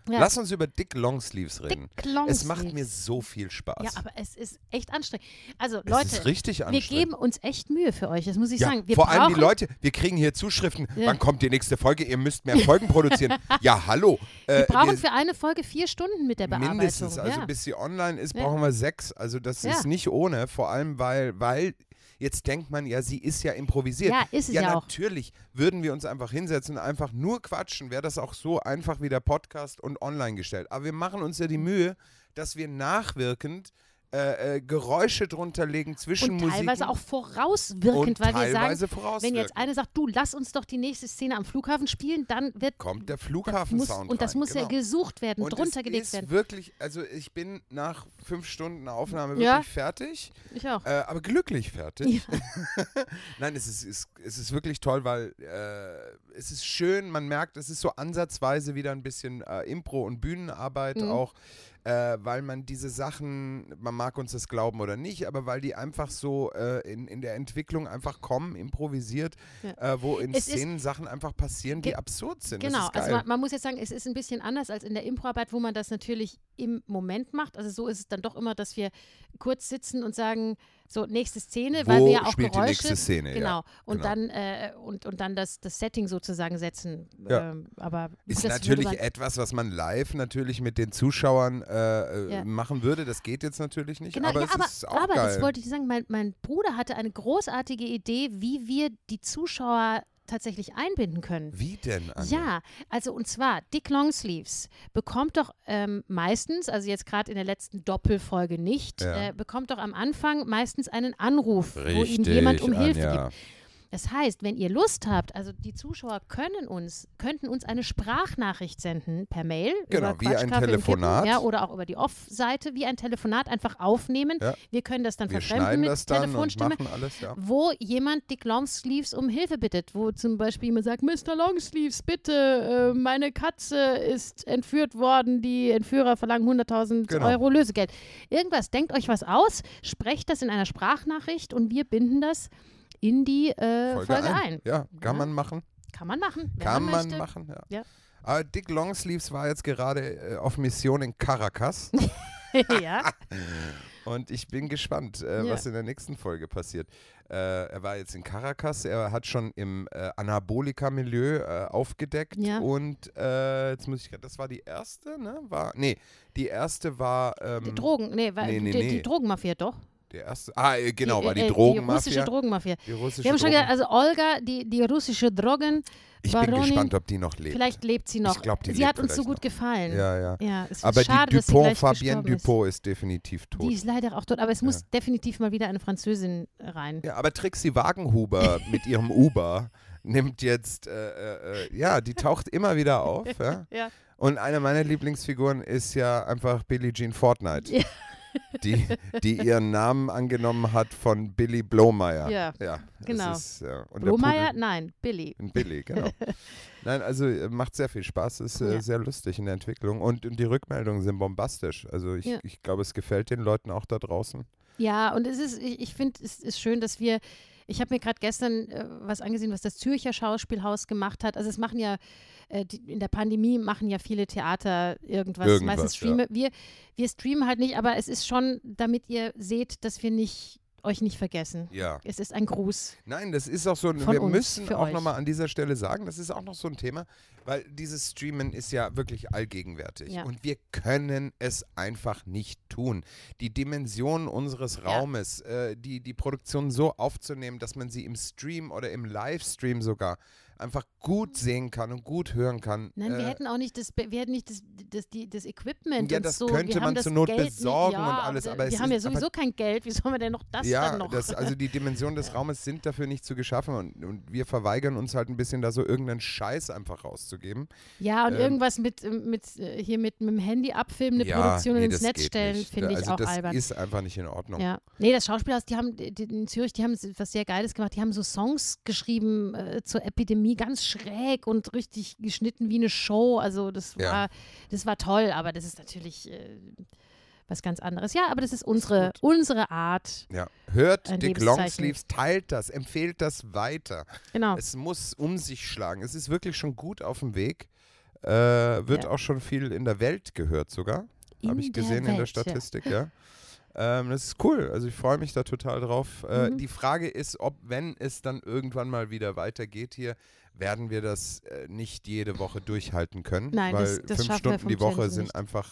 Ja. Lass uns über Dick Longsleeves reden. Dick Longsleeves. Es macht mir so viel Spaß. Ja, aber es ist echt anstrengend. Also es Leute, ist richtig wir anstrengend. geben uns echt Mühe für euch, das muss ich ja, sagen. Wir vor allem die Leute, wir kriegen hier Zuschriften, Ja. wann kommt die nächste Folge? Ihr müsst mehr Folgen produzieren. [LAUGHS] ja, hallo. Wir Äh, brauchen für eine Folge vier Stunden mit der Bearbeitung. Mindestens, also bis sie online ist, brauchen wir sechs. Also das ist nicht ohne, vor allem weil, weil jetzt denkt man ja, sie ist ja improvisiert. Ja, ist es ja, ja auch. natürlich würden wir uns einfach hinsetzen und einfach nur quatschen, wäre das auch so einfach wie der Podcast und online gestellt. Aber wir machen uns ja die Mühe, dass wir nachwirkend äh, äh, Geräusche drunter legen zwischen und Musik teilweise auch vorauswirkend, weil wir sagen, wenn jetzt eine sagt, du lass uns doch die nächste Szene am Flughafen spielen, dann wird kommt der das muss, Flughafen-Sound und das muss genau. ja gesucht werden, Und drunter es gelegt ist werden. wirklich, also ich bin nach fünf Stunden Aufnahme wirklich Ja. fertig. Ich auch. Äh, aber glücklich fertig. [LAUGHS] Nein, es ist, ist, es ist wirklich toll, weil äh, es ist schön, man merkt, es ist so ansatzweise wieder ein bisschen Impro- und Bühnenarbeit Mhm. auch, äh, weil man diese Sachen, man mag uns das glauben oder nicht, aber weil die einfach so äh, in, in der Entwicklung einfach kommen, improvisiert, Ja. äh, wo in Es Szenen Sachen einfach passieren, die absurd sind. Genau, also man, man muss jetzt sagen, es ist ein bisschen anders als in der Improarbeit, wo man das natürlich im Moment macht. Also so ist es dann doch immer, dass wir kurz sitzen und sagen, so nächste Szene, weil Wo wir ja auch spielt die Geräusche, nächste Szene? genau, Ja, und genau. dann äh, und, und dann das, das Setting sozusagen setzen. Ja. Ähm, aber Ist natürlich etwas, was man live natürlich mit den Zuschauern äh, äh, Ja. machen würde. Das geht jetzt natürlich nicht, Genau, aber ja, es aber, ist auch aber geil. das wollte ich sagen, mein, mein Bruder hatte eine großartige Idee, wie wir die Zuschauer tatsächlich einbinden können. Wie denn? Anja? Ja, also und zwar Dick Longsleeves bekommt doch ähm, meistens, also jetzt gerade in der letzten Doppelfolge nicht, Ja. äh, bekommt doch am Anfang meistens einen Anruf, wo ihm Richtig, jemand um Hilfe Anja. gibt. Das heißt, wenn ihr Lust habt, also die Zuschauer können uns, könnten uns eine Sprachnachricht senden per Mail. Genau, über wie ein Telefonat. Kippen, ja, oder auch über die Off-Seite, wie ein Telefonat einfach aufnehmen. Ja. Wir können das dann Wir verfremden schneiden mit das Telefonstimme alles, ja. wo jemand Dick Longsleeves um Hilfe bittet, wo zum Beispiel jemand sagt, Mr. Longsleeves, bitte, äh, meine Katze ist entführt worden, die Entführer verlangen 100.000 Genau. Euro Lösegeld. Irgendwas, denkt euch was aus, sprecht das in einer Sprachnachricht und wir binden das in die äh, Folge, ein. Ja, kann Ja. man machen. Kann man machen, Kann man, man machen, ja. Ja. Aber Dick Longsleeves war jetzt gerade äh, auf Mission in Caracas [LAUGHS] ja. [LAUGHS] und ich bin gespannt, äh, Ja. was in der nächsten Folge passiert. Äh, er war jetzt in Caracas, er hat schon im äh, Anabolika-Milieu äh, aufgedeckt Ja. und äh, jetzt muss ich grad- das war die erste, ne? War, nee, die erste war ähm, Die Drogen, nee, weil Nee, nee, die, nee. die Drogenmafia doch. Die erste, ah, äh, genau, die, war die äh, Drogenmafia. Die russische Drogenmafia. die russische Wir haben schon gesagt, also Olga, die, die russische Drogen, Ich bin Baronin, gespannt, ob die noch lebt. Vielleicht lebt sie noch. glaub, die sie lebt hat uns so gut noch. gefallen. Ja, ja. Ja, Aber schade, die dass sie Dupont, Fabienne gestorben ist. Dupont ist definitiv tot. Die ist leider auch tot, aber es muss Ja. definitiv mal wieder eine Französin rein. Ja, aber Trixie Wagenhuber [LAUGHS] mit ihrem Uber nimmt jetzt, äh, äh, äh, ja, die taucht immer wieder auf. Ja? [LAUGHS] Ja. Und eine meiner Lieblingsfiguren ist ja einfach Billie Jean Fortnite. Ja. Die, die ihren Namen angenommen hat von Billy Blomeyer. Ja, ja genau. Ist, ja. Der Blomeyer? Nein, Billy. Billy, genau. [LAUGHS] Nein, also äh, macht sehr viel Spaß, ist äh, Ja. sehr lustig in der Entwicklung und, und die Rückmeldungen sind bombastisch. Also ich, ich glaube, es gefällt den Leuten auch da draußen. Ja, und es ist, ich, ich finde, es ist schön, dass wir, ich habe mir gerade gestern äh, was angesehen, was das Zürcher Schauspielhaus gemacht hat. Also es machen ja, äh, die, in der Pandemie machen ja viele Theater irgendwas. Irgendwas, Meistens streamen. Wir, wir streamen halt nicht, aber es ist schon, damit ihr seht, dass wir nicht, euch nicht vergessen. Ja. Es ist ein Gruß. Nein, das ist auch so, ein- Von wir müssen auch nochmal an dieser Stelle sagen, das ist auch noch so ein Thema, weil dieses Streamen ist ja wirklich allgegenwärtig Ja. und wir können es einfach nicht tun. Die Dimension unseres Raumes, äh, die, die Produktion so aufzunehmen, dass man sie im Stream oder im Livestream sogar einfach gut sehen kann und gut hören kann. Nein, wir äh, hätten auch nicht das, wir hätten nicht das, das, die, das Equipment Ja, und das so. könnte wir man das zur Not Geld nicht- besorgen ja, und alles, aber wir haben ja sowieso kein Geld. Wie sollen wir denn noch das ja, dann noch? Das, also die Dimensionen des [LAUGHS] Raumes sind dafür nicht zu geschaffen und, und wir verweigern uns halt ein bisschen da so irgendeinen Scheiß einfach rauszugeben. Ja, und Ähm, irgendwas mit, ähm, mit äh, hier mit, mit dem Handy abfilmen, eine Produktion nee, ins das Netz stellen, nicht. finde ich also auch das albern. ist einfach nicht in Ordnung. Ja. Nee, das Schauspielhaus, die haben die, in Zürich, die haben was sehr Geiles gemacht. Die haben so Songs geschrieben äh, zur Epidemie, ganz schräg und richtig geschnitten wie eine Show. Also das Ja. war, das war toll, aber das ist natürlich äh, was ganz anderes. Ja, aber das ist unsere, gut. unsere Art. Ja. Hört Dick. Longsleeves, teilt das, empfehlt das weiter. Genau. Es muss um sich schlagen. Es ist wirklich schon gut auf dem Weg. Äh, wird Ja. auch schon viel in der Welt gehört sogar. Habe ich gesehen in der Welt, ja. Statistik, ja. Ähm, das ist cool. Also ich freue mich da total drauf. Äh, Mhm. Die Frage ist, ob, wenn es dann irgendwann mal wieder weitergeht hier, werden wir das äh, nicht jede Woche durchhalten können. Nein, weil das- das fünf Stunden die Woche Challenge sind nicht. einfach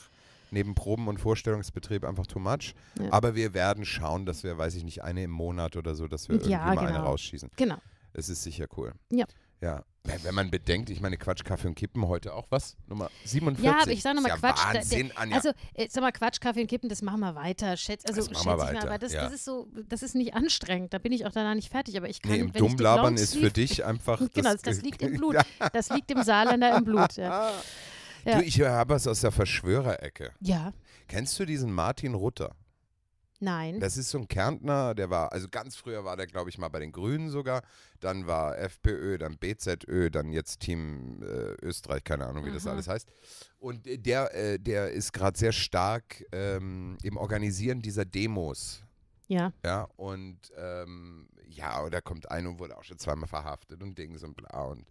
neben Proben und Vorstellungsbetrieb einfach too much. Ja. Aber wir werden schauen, dass wir, weiß ich nicht, eine im Monat oder so, dass wir irgendwie Ja, mal eine genau. rausschießen. Genau. Es ist sicher cool. Ja. Ja. Wenn man bedenkt, ich meine, Quatsch, Kaffee und Kippen heute auch was? Nummer 47. Ja, aber ich sage nochmal ja Quatsch. da- Wahnsinn, der, Anja. also, äh, sag mal, Quatsch, Kaffee und Kippen, das machen wir weiter. Schätz, also, Das schätze ich mal, weiter, aber das, ja. das ist so, das ist nicht anstrengend. Da bin ich auch danach nicht fertig. Aber ich kann, nee, im wenn Dummlabern ist für dich einfach. [LAUGHS] Genau, das, das liegt im Blut. [LAUGHS] Das liegt im Saarländer im Blut. Ja. [LAUGHS] Du, ich habe was aus der Verschwörerecke. ja. Kennst du diesen Martin Rutter? Nein. Das ist so ein Kärntner, der war, also ganz früher war der, glaube ich, mal bei den Grünen sogar. Dann war FPÖ, dann BZÖ, dann jetzt Team äh, Österreich, keine Ahnung, wie das Aha. alles heißt. Und äh, der, äh, der ist gerade sehr stark ähm, im Organisieren dieser Demos. ja. Ja, und ähm, ja, da kommt ein und wurde auch schon zweimal verhaftet und Dings und bla und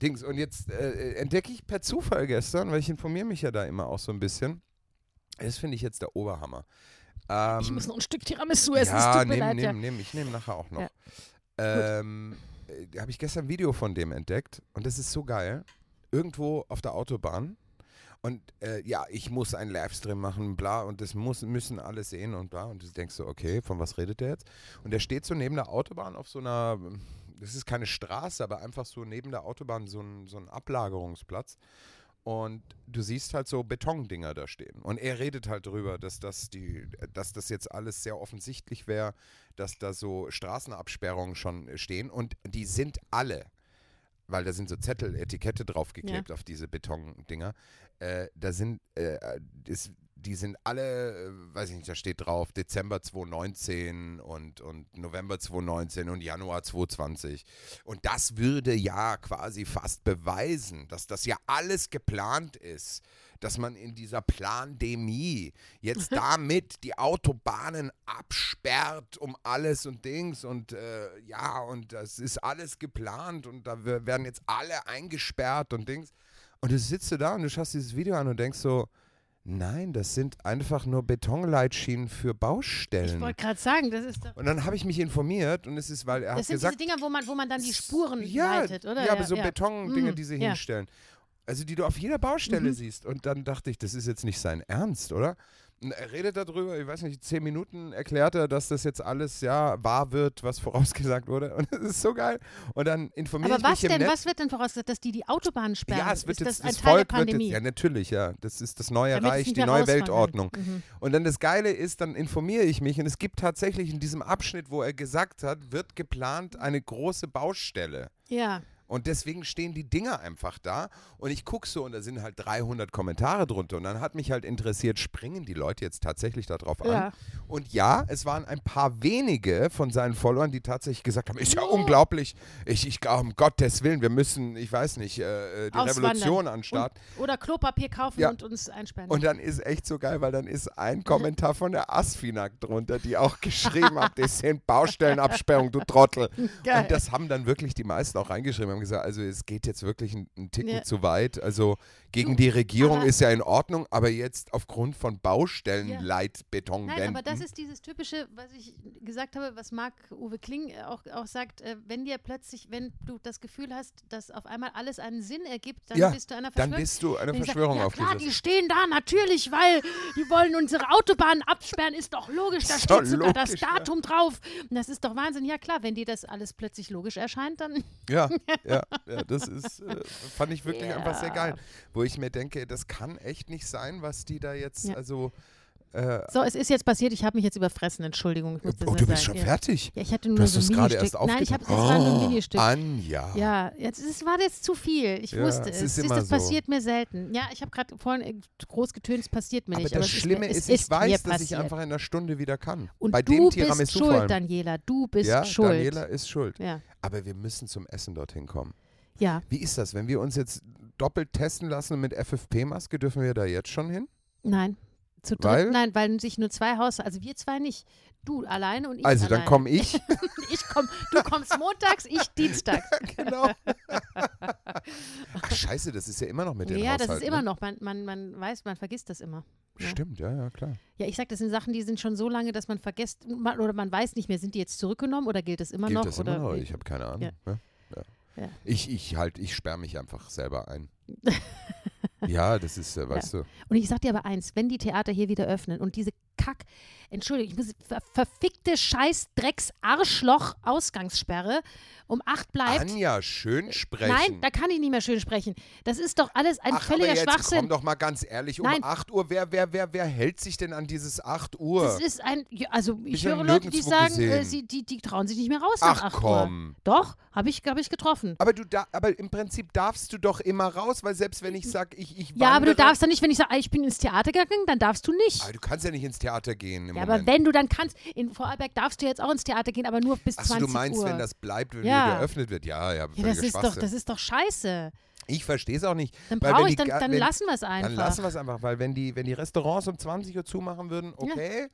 Dings. Und jetzt äh, entdecke ich per Zufall gestern, weil ich informiere mich ja da immer auch so ein bisschen. Das finde ich jetzt der Oberhammer. Ähm, Ich muss noch ein Stück Tiramisu essen. es ja, mir nehm, nehm, nehm, ich nehme nachher auch noch. Ja. Ähm, äh, da habe ich gestern ein Video von dem entdeckt und das ist so geil. Irgendwo auf der Autobahn. Und äh, ja, ich muss einen Livestream machen, bla, und das muss, müssen alle sehen und bla. Und du denkst so, okay, von was redet der jetzt? Und der steht so neben der Autobahn auf so einer, das ist keine Straße, aber einfach so neben der Autobahn so ein, so ein Ablagerungsplatz. Und du siehst halt so Betondinger da stehen. Und er redet halt drüber, dass das, die, dass das jetzt alles sehr offensichtlich wäre, dass da so Straßenabsperrungen schon stehen. Und die sind alle, weil da sind so Zettel, Etikette draufgeklebt auf diese Betondinger. Äh, da sind, äh, das, die sind alle, äh, weiß ich nicht, da steht drauf Dezember 2019 und, und November 2019 und Januar 2020. Und das würde ja quasi fast beweisen, dass das ja alles geplant ist, dass man in dieser Plandemie jetzt [LAUGHS] damit die Autobahnen absperrt um alles und Dings und äh, ja, und das ist alles geplant und da werden jetzt alle eingesperrt und Dings. Und du sitzt da und du schaust dieses Video an und denkst so, nein, das sind einfach nur Betonleitschienen für Ich Baustellen. wollte gerade sagen, das ist doch. Und dann habe ich mich informiert und es ist, weil er Das hat sind gesagt, diese Dinger, wo man, wo man dann die Spuren ja, leitet, oder? Ja, aber so Betondinge, Mhm, die sie ja. hinstellen. Also die du auf jeder Baustelle Mhm. siehst. Und dann dachte ich, das ist jetzt nicht sein Ernst, oder? Er redet darüber, ich weiß nicht, zehn Minuten erklärt er, dass das jetzt alles ja wahr wird, was [LAUGHS] vorausgesagt wurde. Und das ist so geil. Und dann informiere Aber ich was mich denn? Netz. Was wird denn vorausgesagt, dass die die Autobahnen sperren? ja, es wird ist jetzt, das ein das Teil Volk der wird Pandemie? jetzt, ja natürlich, ja, das ist das neue Damit Reich, die neue. Weltordnung. Mhm. Und dann das Geile ist, dann informiere ich mich und es gibt tatsächlich in diesem Abschnitt, wo er gesagt hat, wird geplant eine große Baustelle. Ja, Und deswegen stehen die Dinger einfach da und ich gucke so und da sind halt 300 Kommentare drunter und dann hat mich halt interessiert, springen die Leute jetzt tatsächlich darauf an? Ja. Und ja, es waren ein paar wenige von seinen Followern, die tatsächlich gesagt haben, ist ja unglaublich, ich, ich um Gottes Willen, wir müssen, ich weiß nicht, äh, äh die. Revolution an den Start. Und, oder Klopapier kaufen Ja. und uns einsperren. Und dann ist echt so geil, weil dann ist ein Kommentar von der Asfinag drunter, die auch [LAUGHS] geschrieben hat, das sind Baustellenabsperrung, du Trottel. Geil. Und das haben dann wirklich die meisten auch reingeschrieben, haben gesagt, also es geht jetzt wirklich einen, einen Ticken Ja. zu weit. Also gegen die Regierung ist ja in Ordnung, aber jetzt aufgrund von Baustellenleitbetonwänden. Nein, aber das ist dieses typische, was ich gesagt habe, was Marc-Uwe Kling äh, auch, auch sagt, äh, wenn dir plötzlich, wenn du das Gefühl hast, dass auf einmal alles einen Sinn ergibt, dann Ja, bist du einer dann Verschwörung. bist du eine ich sag, Verschwörung ja, klar, die stehen da natürlich, weil die wollen unsere Autobahnen absperren, ist doch logisch, da steht sogar das logisch, ja. Datum drauf. Und das ist doch Wahnsinn. Ja klar, wenn dir das alles plötzlich logisch erscheint, dann Ja, [LAUGHS] ja, ja, das ist, äh, fand ich wirklich einfach sehr Ja. geil. Wo ich mir denke, das kann echt nicht sein, was die da jetzt, Ja. also, äh, so, es ist jetzt passiert, ich habe mich jetzt überfressen, Entschuldigung. Das oh, du bist schon ja. fertig. Ja, ich hatte nur Du hast so es ein gerade erst Nein, ich habe es war nur ein Oh, Ministück. Anja. Ja, jetzt es war jetzt zu viel. Ich Ja, wusste es es. ist immer das so. passiert mir selten. Ja, ich habe gerade vorhin äh, groß getönt, es passiert mir Aber nicht. das es Schlimme mir, es ist, ich weiß, mir dass ich einfach in einer Stunde wieder kann. Und Bei du dem bist schuld. Daniela. Du bist ja, schuld. Daniela ist schuld. Ja. Aber wir müssen zum Essen dorthin kommen. ja, Wie ist das, wenn wir uns jetzt doppelt testen lassen mit FFP-Maske, dürfen wir da jetzt schon hin? nein. Zu dritt, Weil? nein, weil sich nur zwei Haus, also wir zwei nicht. Du alleine und ich Also, dann alleine. komme ich. [LAUGHS] Ich komm, du kommst montags, ich dienstags. [LAUGHS] genau. Ach, scheiße, das ist ja immer noch mit den ja, das ist Haushalten, immer ne? noch, man, man, man weiß, man vergisst das immer. Ja. Stimmt, ja, ja, klar. Ja, ich sag, das sind Sachen, die sind schon so lange, dass man vergisst man, oder man weiß nicht mehr, sind die jetzt zurückgenommen oder gilt das immer Gilt noch? das oder immer noch? Ich habe keine Ahnung. Ja. Ja. Ja. Ich, ich halt, ich sperre mich einfach selber ein. [LAUGHS] ja, das ist, äh, weißt du. Und ich sag dir aber eins, wenn die Theater hier wieder öffnen und diese Kack, Entschuldigung, ich muss, ver verfickte Scheiß Drecks Arschloch Ausgangssperre um acht bleibt. Anja, schön sprechen. Nein, da kann ich nicht mehr schön sprechen. Das ist doch alles ein Ach, völliger aber jetzt Schwachsinn. komm doch mal ganz ehrlich, um Nein. 8 Uhr, wer, wer, wer, wer hält sich denn an dieses 8 Uhr? Das ist ein, also ich höre Leute, die sagen, äh, sie, die, die trauen sich nicht mehr raus nach Ach 8 Uhr. komm. Doch, habe ich, hab ich getroffen. Aber du da, aber im Prinzip darfst du doch immer raus, weil selbst wenn ich sage, ich, ich Ja, aber du darfst dann nicht, wenn ich sage, ah, ich bin ins Theater gegangen, dann darfst du nicht. Aber du kannst ja nicht ins Theater gehen im Ja, Moment. aber wenn du dann kannst, in Vorarlberg darfst du jetzt auch ins Theater gehen, aber nur bis Achso, 20 du meinst, Uhr. wenn das bleibt, wenn Ja. wieder geöffnet wird? Ja, ja, ja, das ist doch, das ist doch scheiße. Ich verstehe es auch nicht. Dann brauche ich, die dann, wenn, lassen wir es einfach. Dann lassen wir es einfach, weil wenn die, wenn die Restaurants um 20 Uhr zumachen würden, okay.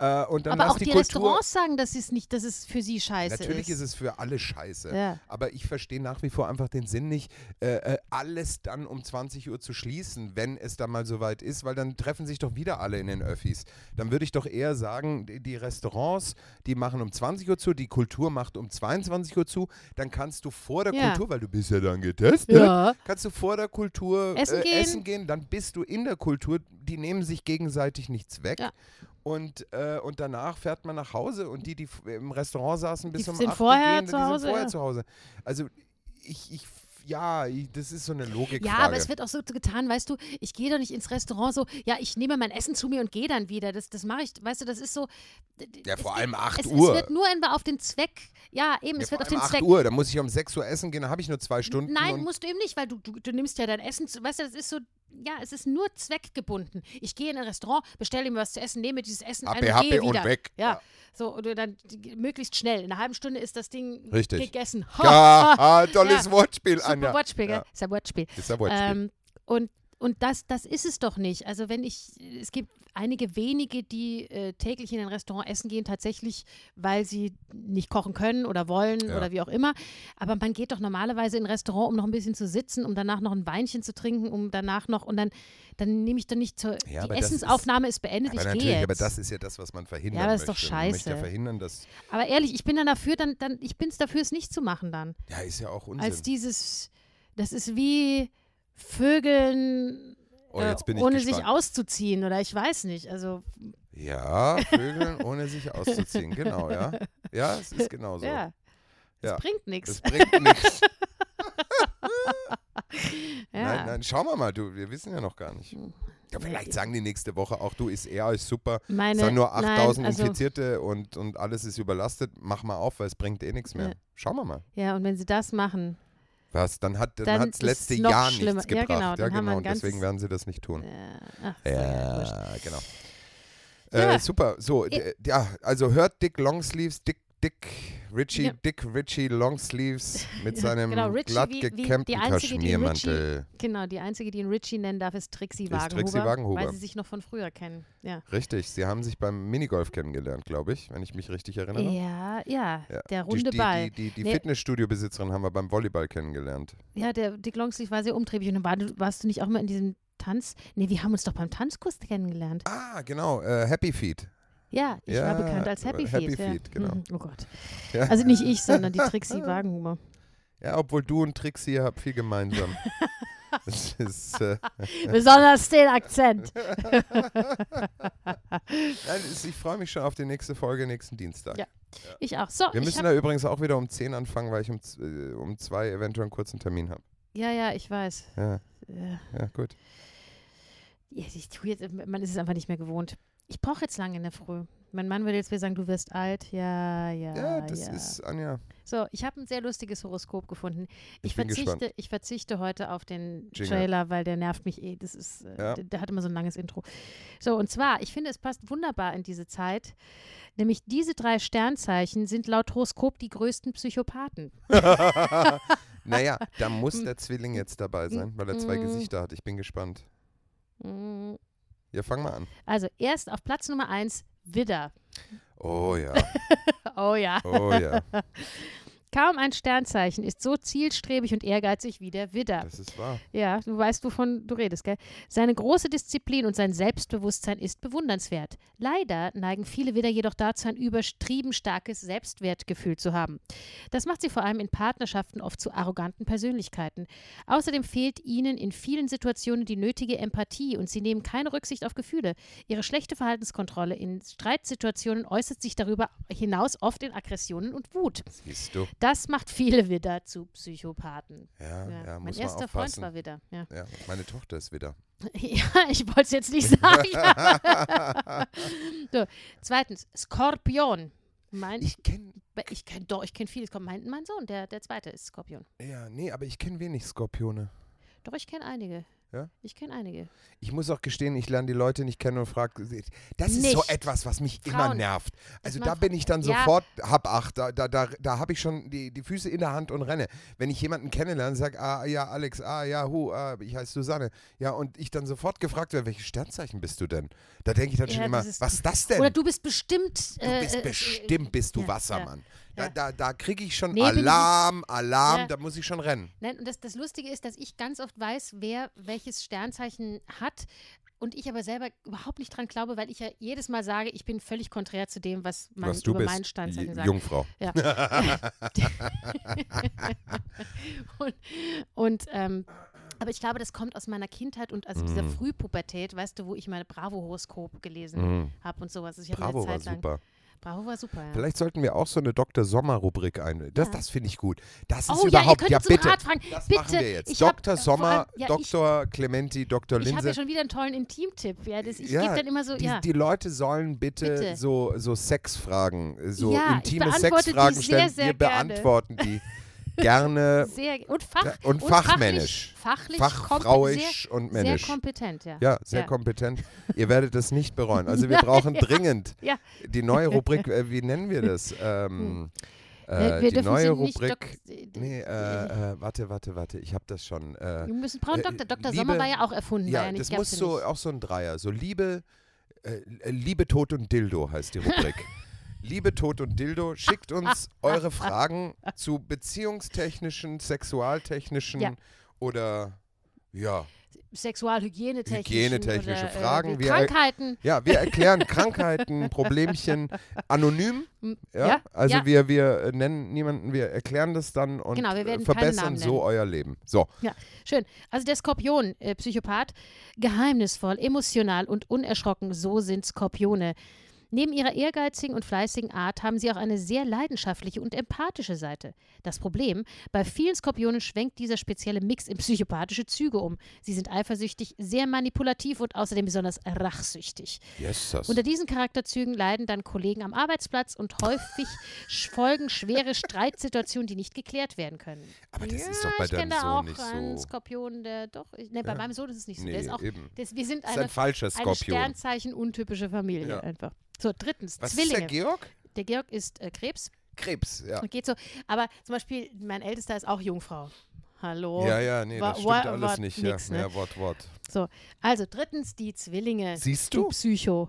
Äh, und dann aber auch die, die, Kultur. Restaurants sagen, dass es nicht, dass es für sie scheiße Natürlich ist. ist es für alle scheiße. Ja. Aber ich verstehe nach wie vor einfach den Sinn nicht, äh, äh, alles dann um 20 Uhr zu schließen, wenn es dann mal soweit ist, weil dann treffen sich doch wieder alle in den Öffis. Dann würde ich doch eher sagen, die, die Restaurants, die machen um 20 Uhr zu, die Kultur macht um 22 Uhr zu, dann kannst du vor der Ja. Kultur, weil du bist ja dann getestet, Ja. kannst du vor der Kultur Essen äh, gehen. essen gehen, dann bist du in der Kultur, die nehmen sich gegenseitig nichts weg. Ja. Und, äh, und danach fährt man nach Hause und die, die im Restaurant saßen bis Die um sind 8 vorher gehen, zu die Hause, sind vorher ja. zu Hause. Also ich, ich ja, das ist so eine Logikfrage. Ja, aber es wird auch so getan, weißt du, ich gehe doch nicht ins Restaurant so, ja, ich nehme mein Essen zu mir und gehe dann wieder. Das, das mache ich, weißt du, das ist so. Ja, vor allem 8 es, Uhr. Es wird nur auf den Zweck, ja, eben, ja, es wird auf den allem 8 Zweck. Uhr, da muss ich um 6 Uhr essen gehen, dann habe ich nur zwei Stunden. Nein, musst du eben nicht, weil du, du, du nimmst ja dein Essen, zu, weißt du, das ist so, ja, es ist nur zweckgebunden. Ich gehe in ein Restaurant, bestelle mir was zu essen, nehme dieses Essen ein Happe, und gehe und wieder. weg. Ja, Ja. so, oder dann möglichst schnell. In einer halben Stunde ist das Ding Richtig. gegessen. Ja, [LAUGHS] ah, tolles Ja, Wortspiel, Super Anja. Wortspiel, gell? Ja, Ist ein Wortspiel. ist ein Wortspiel. Ähm, und und das, das ist es doch nicht. Also wenn ich, es gibt einige wenige, die äh, täglich in ein Restaurant essen gehen, tatsächlich, weil sie nicht kochen können oder wollen Ja. oder wie auch immer. Aber man geht doch normalerweise in ein Restaurant, um noch ein bisschen zu sitzen, um danach noch ein Weinchen zu trinken, um danach noch, und dann, dann nehme ich dann nicht zur, Ja, die das ist- Essensaufnahme ist, beendet, aber ich natürlich, jetzt. aber das ist ja das, was man verhindern Ja, aber das ist möchte. doch Man möchte ja scheiße. verhindern, dass, aber ehrlich, ich bin dann dafür, dann, dann ich bin es dafür, es nicht zu machen dann. ja, ist ja auch Unsinn. Als dieses, das ist wie Vögeln oh, äh, ohne gespannt. sich auszuziehen oder ich weiß nicht. Also Ja, Vögeln [LAUGHS] ohne sich auszuziehen, genau, ja. Ja, es ist genau so. ja, das Ja. bringt nichts. Das bringt nichts. [LAUGHS] [LAUGHS] Ja. Nein, nein, schauen wir mal, du, wir wissen ja noch gar nicht. Ja, vielleicht sagen die nächste Woche auch, du, ist eher ist super. Meine, Es sind nur nein, 8000 also, Infizierte und, und alles ist überlastet. Mach mal auf, weil es bringt eh nichts mehr. Schauen wir mal. Ja, und wenn sie das machen, Was? Dann hat dann Dann hat's ist letzte es Jahr schlimmer. nichts Ja, gebracht. genau, dann haben wir ein und deswegen werden sie das nicht tun. Äh, ach, so, ja. Ja, genau. Ja. Äh, super. So, ja, also hört Dick Longsleeves, Dick, Dick Richie, Ja. Dick Richie Longsleeves [LAUGHS] mit seinem genau, Richie, glatt die gekämmten die Kaschmirmantel. Genau, die einzige, die ihn Richie nennen darf, ist Trixie Ist Wagenhuber. Trixie Wagenhuber. Weil sie sich noch von früher kennen. Ja, Richtig, sie haben sich beim Minigolf kennengelernt, glaube ich, wenn ich mich richtig erinnere. ja, ja, Ja. der Die, runde die, Ball. die, die, die Nee. Fitnessstudio-Besitzerin haben wir beim Volleyball kennengelernt. Ja, der Dick Longsleeve war sehr umtriebig. Und dann war, warst du nicht auch mal in diesem Tanz? Nee, wir haben uns doch beim Tanzkurs kennengelernt. Ah, genau, äh, Happy Feet. Ja, ich Ja, war bekannt als Happy Happy Feet. ja. Feet, genau. Mhm, Oh Gott. [LAUGHS] Ja. Also nicht ich, sondern die Trixie Wagenhuber. Ja, obwohl du und Trixie habt viel gemeinsam. [LAUGHS] ist, äh, [LAUGHS] Besonders den Akzent. ich freue mich schon auf die nächste Folge nächsten Dienstag. Ja. Ich auch. So, Wir müssen da übrigens auch wieder um 10 anfangen, weil ich um, äh, um zwei eventuell einen kurzen Termin habe. ja, ja, ich weiß. Ja, Äh, ja, gut. ja, ich tu jetzt, man ist es einfach nicht mehr gewohnt. Ich brauche jetzt lange in der Früh. Mein Mann würde jetzt wieder sagen, du wirst alt. Ja, ja, Ja, das ja. ist, Anja, So, ich habe ein sehr lustiges Horoskop gefunden. Ich, Ich verzichte, ich verzichte heute auf den Jingle. Trailer, weil der nervt mich eh. Das ist, äh, Ja. der, der hat immer so ein langes Intro. So, und zwar, ich finde, es passt wunderbar in diese Zeit. Nämlich diese drei Sternzeichen sind laut Horoskop die größten Psychopathen. [LAUGHS] naja, da muss [LAUGHS] der Zwilling jetzt dabei sein, weil er zwei Mm. Gesichter hat. Ich bin gespannt. Ja, fang mal an. Also, erst auf Platz Nummer eins Widder. Oh ja, [LAUGHS] Oh ja. oh ja, [LAUGHS] Kaum ein Sternzeichen ist so zielstrebig und ehrgeizig wie der Widder. das ist wahr. Ja, du weißt, wovon du redest, gell? Seine große Disziplin und sein Selbstbewusstsein ist bewundernswert. Leider neigen viele Widder jedoch dazu, ein übertrieben starkes Selbstwertgefühl zu haben. Das macht sie vor allem in Partnerschaften oft zu arroganten Persönlichkeiten. Außerdem fehlt ihnen in vielen Situationen die nötige Empathie und sie nehmen keine Rücksicht auf Gefühle. Ihre schlechte Verhaltenskontrolle in Streitsituationen äußert sich darüber hinaus oft in Aggressionen und Wut. Siehst du. Das macht viele Widder zu Psychopathen. Ja, ja, Ja, mein erster Freund war Widder. Ja. Ja, meine Tochter ist wieder. [LAUGHS] Ja, ich wollte es jetzt nicht sagen. [LAUGHS] so, zweitens, Skorpion. Mein, ich kenne, ich kenne doch, ich kenne vieles. Komm, mein, mein Sohn, der, der zweite ist Skorpion. ja, nee, aber ich kenne wenig Skorpione. Doch, ich kenne einige. Ja? Ich kenne einige. Ich muss auch gestehen, ich lerne die Leute nicht kennen und frage, das ist so Nicht. etwas, was mich immer Frauen. nervt. Also da bin ich dann Ja. sofort, hab acht, da, da, da, da habe ich schon die, die Füße in der Hand und renne. Wenn ich jemanden kennenlerne und sage, ah ja, Alex, ah ja, hu, ah, ich heiße Susanne. Ja, und ich dann sofort gefragt werde, welches Sternzeichen bist du denn? Da denke ich dann Ja, schon immer, was ist das denn? Oder du bist bestimmt. Du äh, bist äh, bestimmt, bist du ja, Wassermann. Da, da, da kriege ich schon Nee, bin ich nicht. Alarm, Alarm, Ja. da muss ich schon rennen. Nein, und das, das Lustige ist, dass ich ganz oft weiß, wer welches Sternzeichen hat. Und ich aber selber überhaupt nicht dran glaube, weil ich ja jedes Mal sage, ich bin völlig konträr zu dem, was man was du über bist, mein Sternzeichen sagt. Jungfrau. Ja. [LAUGHS] [LAUGHS] und und ähm, aber ich glaube, das kommt aus meiner Kindheit und aus dieser Mhm. Frühpubertät, weißt du, wo ich meine Bravo-Horoskop gelesen Mhm. habe und sowas. Also Bravo eine war Zeit lang. super. Bravo war super, ja. Vielleicht sollten wir auch so eine Dr. Sommer-Rubrik ein. Das, Ja. das finde ich gut. Das ist Oh ja, überhaupt, ja, um bitte. Das Bitte. machen wir jetzt. Ich hab, Dr. äh, vor Sommer, allem- ja, ich- Dr. Clementi, Dr. Ich habe Linse. ja schon wieder einen tollen Intimtipp. Ja, das, ich Ja, gebe dann immer so, die, ja. die Leute sollen bitte, Bitte. so, so Sexfragen, so Ja, intime Sexfragen sehr, stellen. sehr wir gerne. beantworten die [LAUGHS] gerne Sehr, und, Fach, Ja, und fachmännisch. Fachlich, fachfrauisch und sehr, sehr männisch. kompetent, ja. Ja, sehr Ja. kompetent. Ihr werdet das nicht bereuen. Also [LAUGHS] wir brauchen dringend Ja. die neue [LAUGHS] Rubrik, äh, wie nennen wir das? Ähm, Wir- äh, wir die neue sie Rubrik. Nee, äh, äh, warte, warte, warte. Ich habe das schon. Äh, Wir müssen brauchen äh, Dr. Dr. Sommer war ja auch erfunden, ja, ja das muss ja so nicht. auch so ein Dreier. So Liebe, äh, Liebe, Tod und Dildo heißt die Rubrik. [LAUGHS] Liebe, Tod und Dildo, schickt uns [LAUGHS] eure Fragen zu beziehungstechnischen, sexualtechnischen Ja. oder ja, Sexualhygienetechnische Hygienetechnische oder, Fragen. Äh, Wir- Krankheiten. Ja, wir erklären Krankheiten, [LAUGHS] Problemchen anonym. Ja, ja, also ja. wir, wir äh, nennen niemanden, wir erklären das dann und Genau, wir äh, verbessern so euer Leben. So, Schön. Also der Skorpion, äh, Psychopath, geheimnisvoll, emotional und unerschrocken, so sind Skorpione. Neben ihrer ehrgeizigen und fleißigen Art haben sie auch eine sehr leidenschaftliche und empathische Seite. Das Problem, bei vielen Skorpionen schwenkt dieser spezielle Mix in psychopathische Züge um. Sie sind eifersüchtig, sehr manipulativ und außerdem besonders rachsüchtig. Yes. Unter diesen Charakterzügen leiden dann Kollegen am Arbeitsplatz und häufig [LAUGHS] folgen schwere Streitsituationen, die nicht geklärt werden können. Aber das ja, ist doch bei ich deinem kenne da Sohn auch nicht einen so. Skorpion, der doch. ich- Ne, bei Ja. meinem Sohn ist es nicht so. Nee, der ist auch. eben. Das, wir sind Das ist eine, ein falscher eine Skorpion. Sternzeichen untypische Familie Ja. einfach. So, drittens, Was ist der Zwillinge. Georg? Der Georg ist äh, Krebs Krebs, ja. und geht so. Aber zum Beispiel, mein Ältester ist auch Jungfrau. Hallo. Ja, ja, nee, Wa- das stimmt war alles nicht. nix, ja. ne? ja, Wort, Wort. Also drittens die Zwillinge. Siehst Du du? Psycho.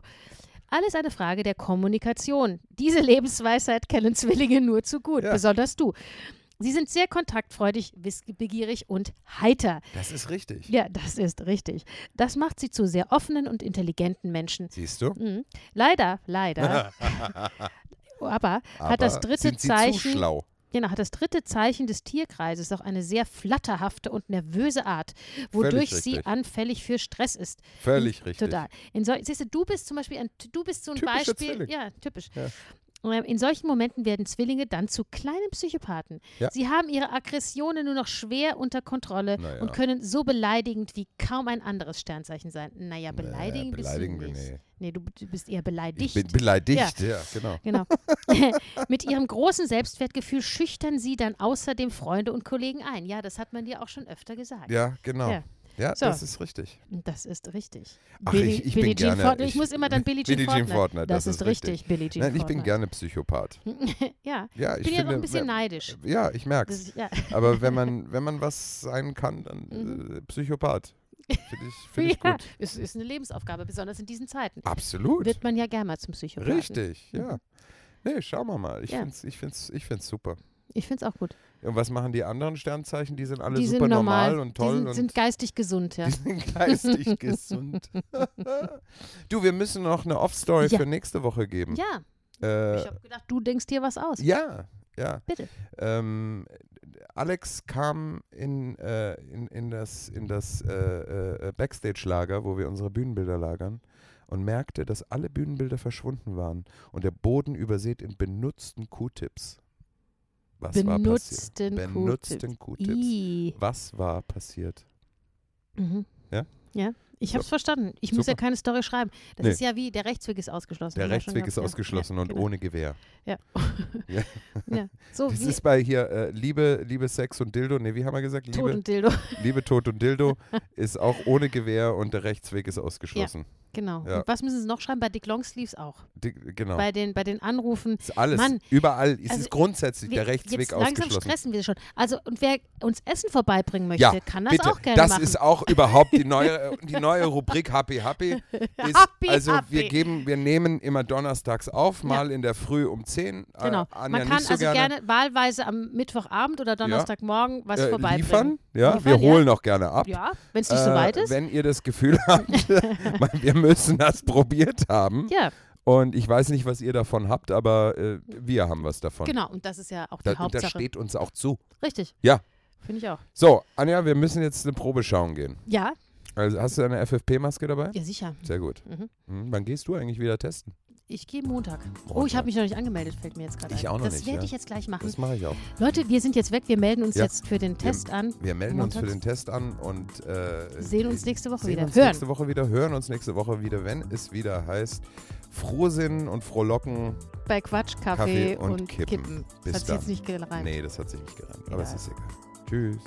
Alles eine Frage der Kommunikation. Diese Lebensweisheit kennen Zwillinge nur zu gut, Ja. besonders du. Sie sind sehr kontaktfreudig, wissbegierig und heiter. Das ist richtig. Ja, das ist richtig. Das macht sie zu sehr offenen und intelligenten Menschen. Siehst du? Mhm. Leider, leider. [LAUGHS] aber, hat das Aber dritte sind sie Zeichen, zu schlau. genau, hat das dritte Zeichen des Tierkreises auch eine sehr flatterhafte und nervöse Art, wodurch Völlig sie richtig. anfällig für Stress ist. Völlig richtig. Total. In sol siehst du, du bist zum Beispiel ein, du bist so ein Typischer Beispiel. Ja, typisch. Ja. In solchen Momenten werden Zwillinge dann zu kleinen Psychopathen. Ja. Sie haben ihre Aggressionen nur noch schwer unter Kontrolle Naja. und können so beleidigend wie kaum ein anderes Sternzeichen sein. Naja, Naja, beleidigend bist beleidigen du wir- nicht. nee. Nee, du, du bist eher beleidigt. Ich bin beleidigt, ja, genau. Genau. [LAUGHS] [LAUGHS] Mit ihrem großen Selbstwertgefühl schüchtern sie dann außerdem Freunde und Kollegen ein. Ja, das hat man dir auch schon öfter gesagt. Ja, genau. Ja. Ja, So. das ist richtig. Das ist richtig. Ach, Billie, ich- ich Billie bin Jean gerne- Fortner. Ich, ich- muss immer dann Billie Jean Billie Jean Fortner. Das, das ist richtig. Billie Jean Nein, ich bin gerne Psychopath. [LAUGHS] ja, Ja, ich bin ja finde, auch ein bisschen neidisch. Ja, ich. Das ist, ja. Aber wenn man, [LAUGHS] wenn man was sein kann, dann Mhm. äh, Psychopath. Finde ich, find ich [LAUGHS] ja, gut. es ist eine Lebensaufgabe, besonders in diesen Zeiten. Absolut. Wird man ja gerne mal zum Psychopathen. Richtig, ja. Nee, schauen wir mal. Ich Ja. find's, ich find's, ich find's super. Ich finde es auch gut. Und was machen die anderen Sternzeichen? Die sind alle die super sind normal, normal und toll die sind, und sind geistig gesund, ja. [LAUGHS] die sind geistig [LAUGHS] gesund. du, wir müssen noch eine Off-Story Ja. für nächste Woche geben. Ja, Äh, ich habe gedacht, du denkst dir was aus. ja, ja. Bitte. Ähm, Alex kam in, äh, in, in das, in das äh, äh, Backstage-Lager, wo wir unsere Bühnenbilder lagern, und merkte, dass alle Bühnenbilder verschwunden waren und der Boden übersät in benutzten Q-Tips. Was war passiert? Benutzten Q-Tips. Was war passiert? Mhm. Ja? Ja, ich So. habe es verstanden. Ich muss ja Super. keine Story schreiben. Das Nee. ist ja wie, der Rechtsweg ist ausgeschlossen. Der Rechtsweg ist ausgeschlossen ja, und genau. ohne Gewehr. Ja. Ja. [LAUGHS] ja. So Das wie ist bei hier äh, Liebe, Liebe, Sex und Dildo. Ne, wie haben wir gesagt? Tod Liebe, und Dildo. Liebe, Tod und Dildo [LAUGHS] ist auch ohne Gewehr und der Rechtsweg ist ausgeschlossen. Genau. Ja. Und was müssen sie noch schreiben? Bei Dick Longsleeves auch. Die, genau. Bei, den, bei den Anrufen. ist alles. Mann, Überall. Es also ist grundsätzlich Wir- der Rechtsweg jetzt langsam ausgeschlossen. stressen wir schon. Also, und wer uns Essen vorbeibringen möchte, Ja, kann das Bitte, auch gerne das machen. ist auch überhaupt die neue, [LAUGHS] die neue Rubrik Happy Happy. [LAUGHS] Ist, Happy, also happy. wir geben, wir nehmen immer donnerstags auf, mal in der Früh um 10. Genau. Äh, Anja Man kann so also gerne, gerne, wahlweise am Mittwochabend oder Donnerstagmorgen was äh, vorbeibringen. liefern. Ja, Liefern, wir ja. holen auch gerne ab. Ja, wenn es nicht so Äh, weit ist. Wenn ihr das Gefühl [LAUGHS] habt, wir müssen das [LAUGHS] probiert haben. Ja, Und ich weiß nicht, was ihr davon habt, aber äh, wir haben was davon. genau. Und das ist ja auch die Da, und das Hauptsache. steht uns auch zu. Richtig. Ja. Finde ich auch. So, Anja, wir müssen jetzt eine Probe schauen gehen. Ja, Also hast du eine FFP-Maske dabei? ja sicher. Sehr gut. Mhm. Hm, wann gehst du eigentlich wieder testen? Ich gehe Montag. Oh, ich habe mich noch nicht angemeldet, fällt mir jetzt gerade Ich ein. auch noch das nicht, werde ja. ich jetzt gleich machen. Das mache ich auch. Leute, wir sind jetzt weg. Wir melden uns Ja. jetzt für den Test an. Wir melden uns für Montags. den Test an und äh, Sehen uns nächste Woche sehen wieder. uns Hören. nächste Woche wieder, hören uns nächste Woche wieder, wenn es wieder heißt Frohsinn und Frohlocken. Bei Quatsch, Kaffee, Kaffee und und, Kippen. Kippen. Bis Das hat sich jetzt nicht gereimt. Nee, das hat sich nicht gerannt, aber es ist egal. Tschüss.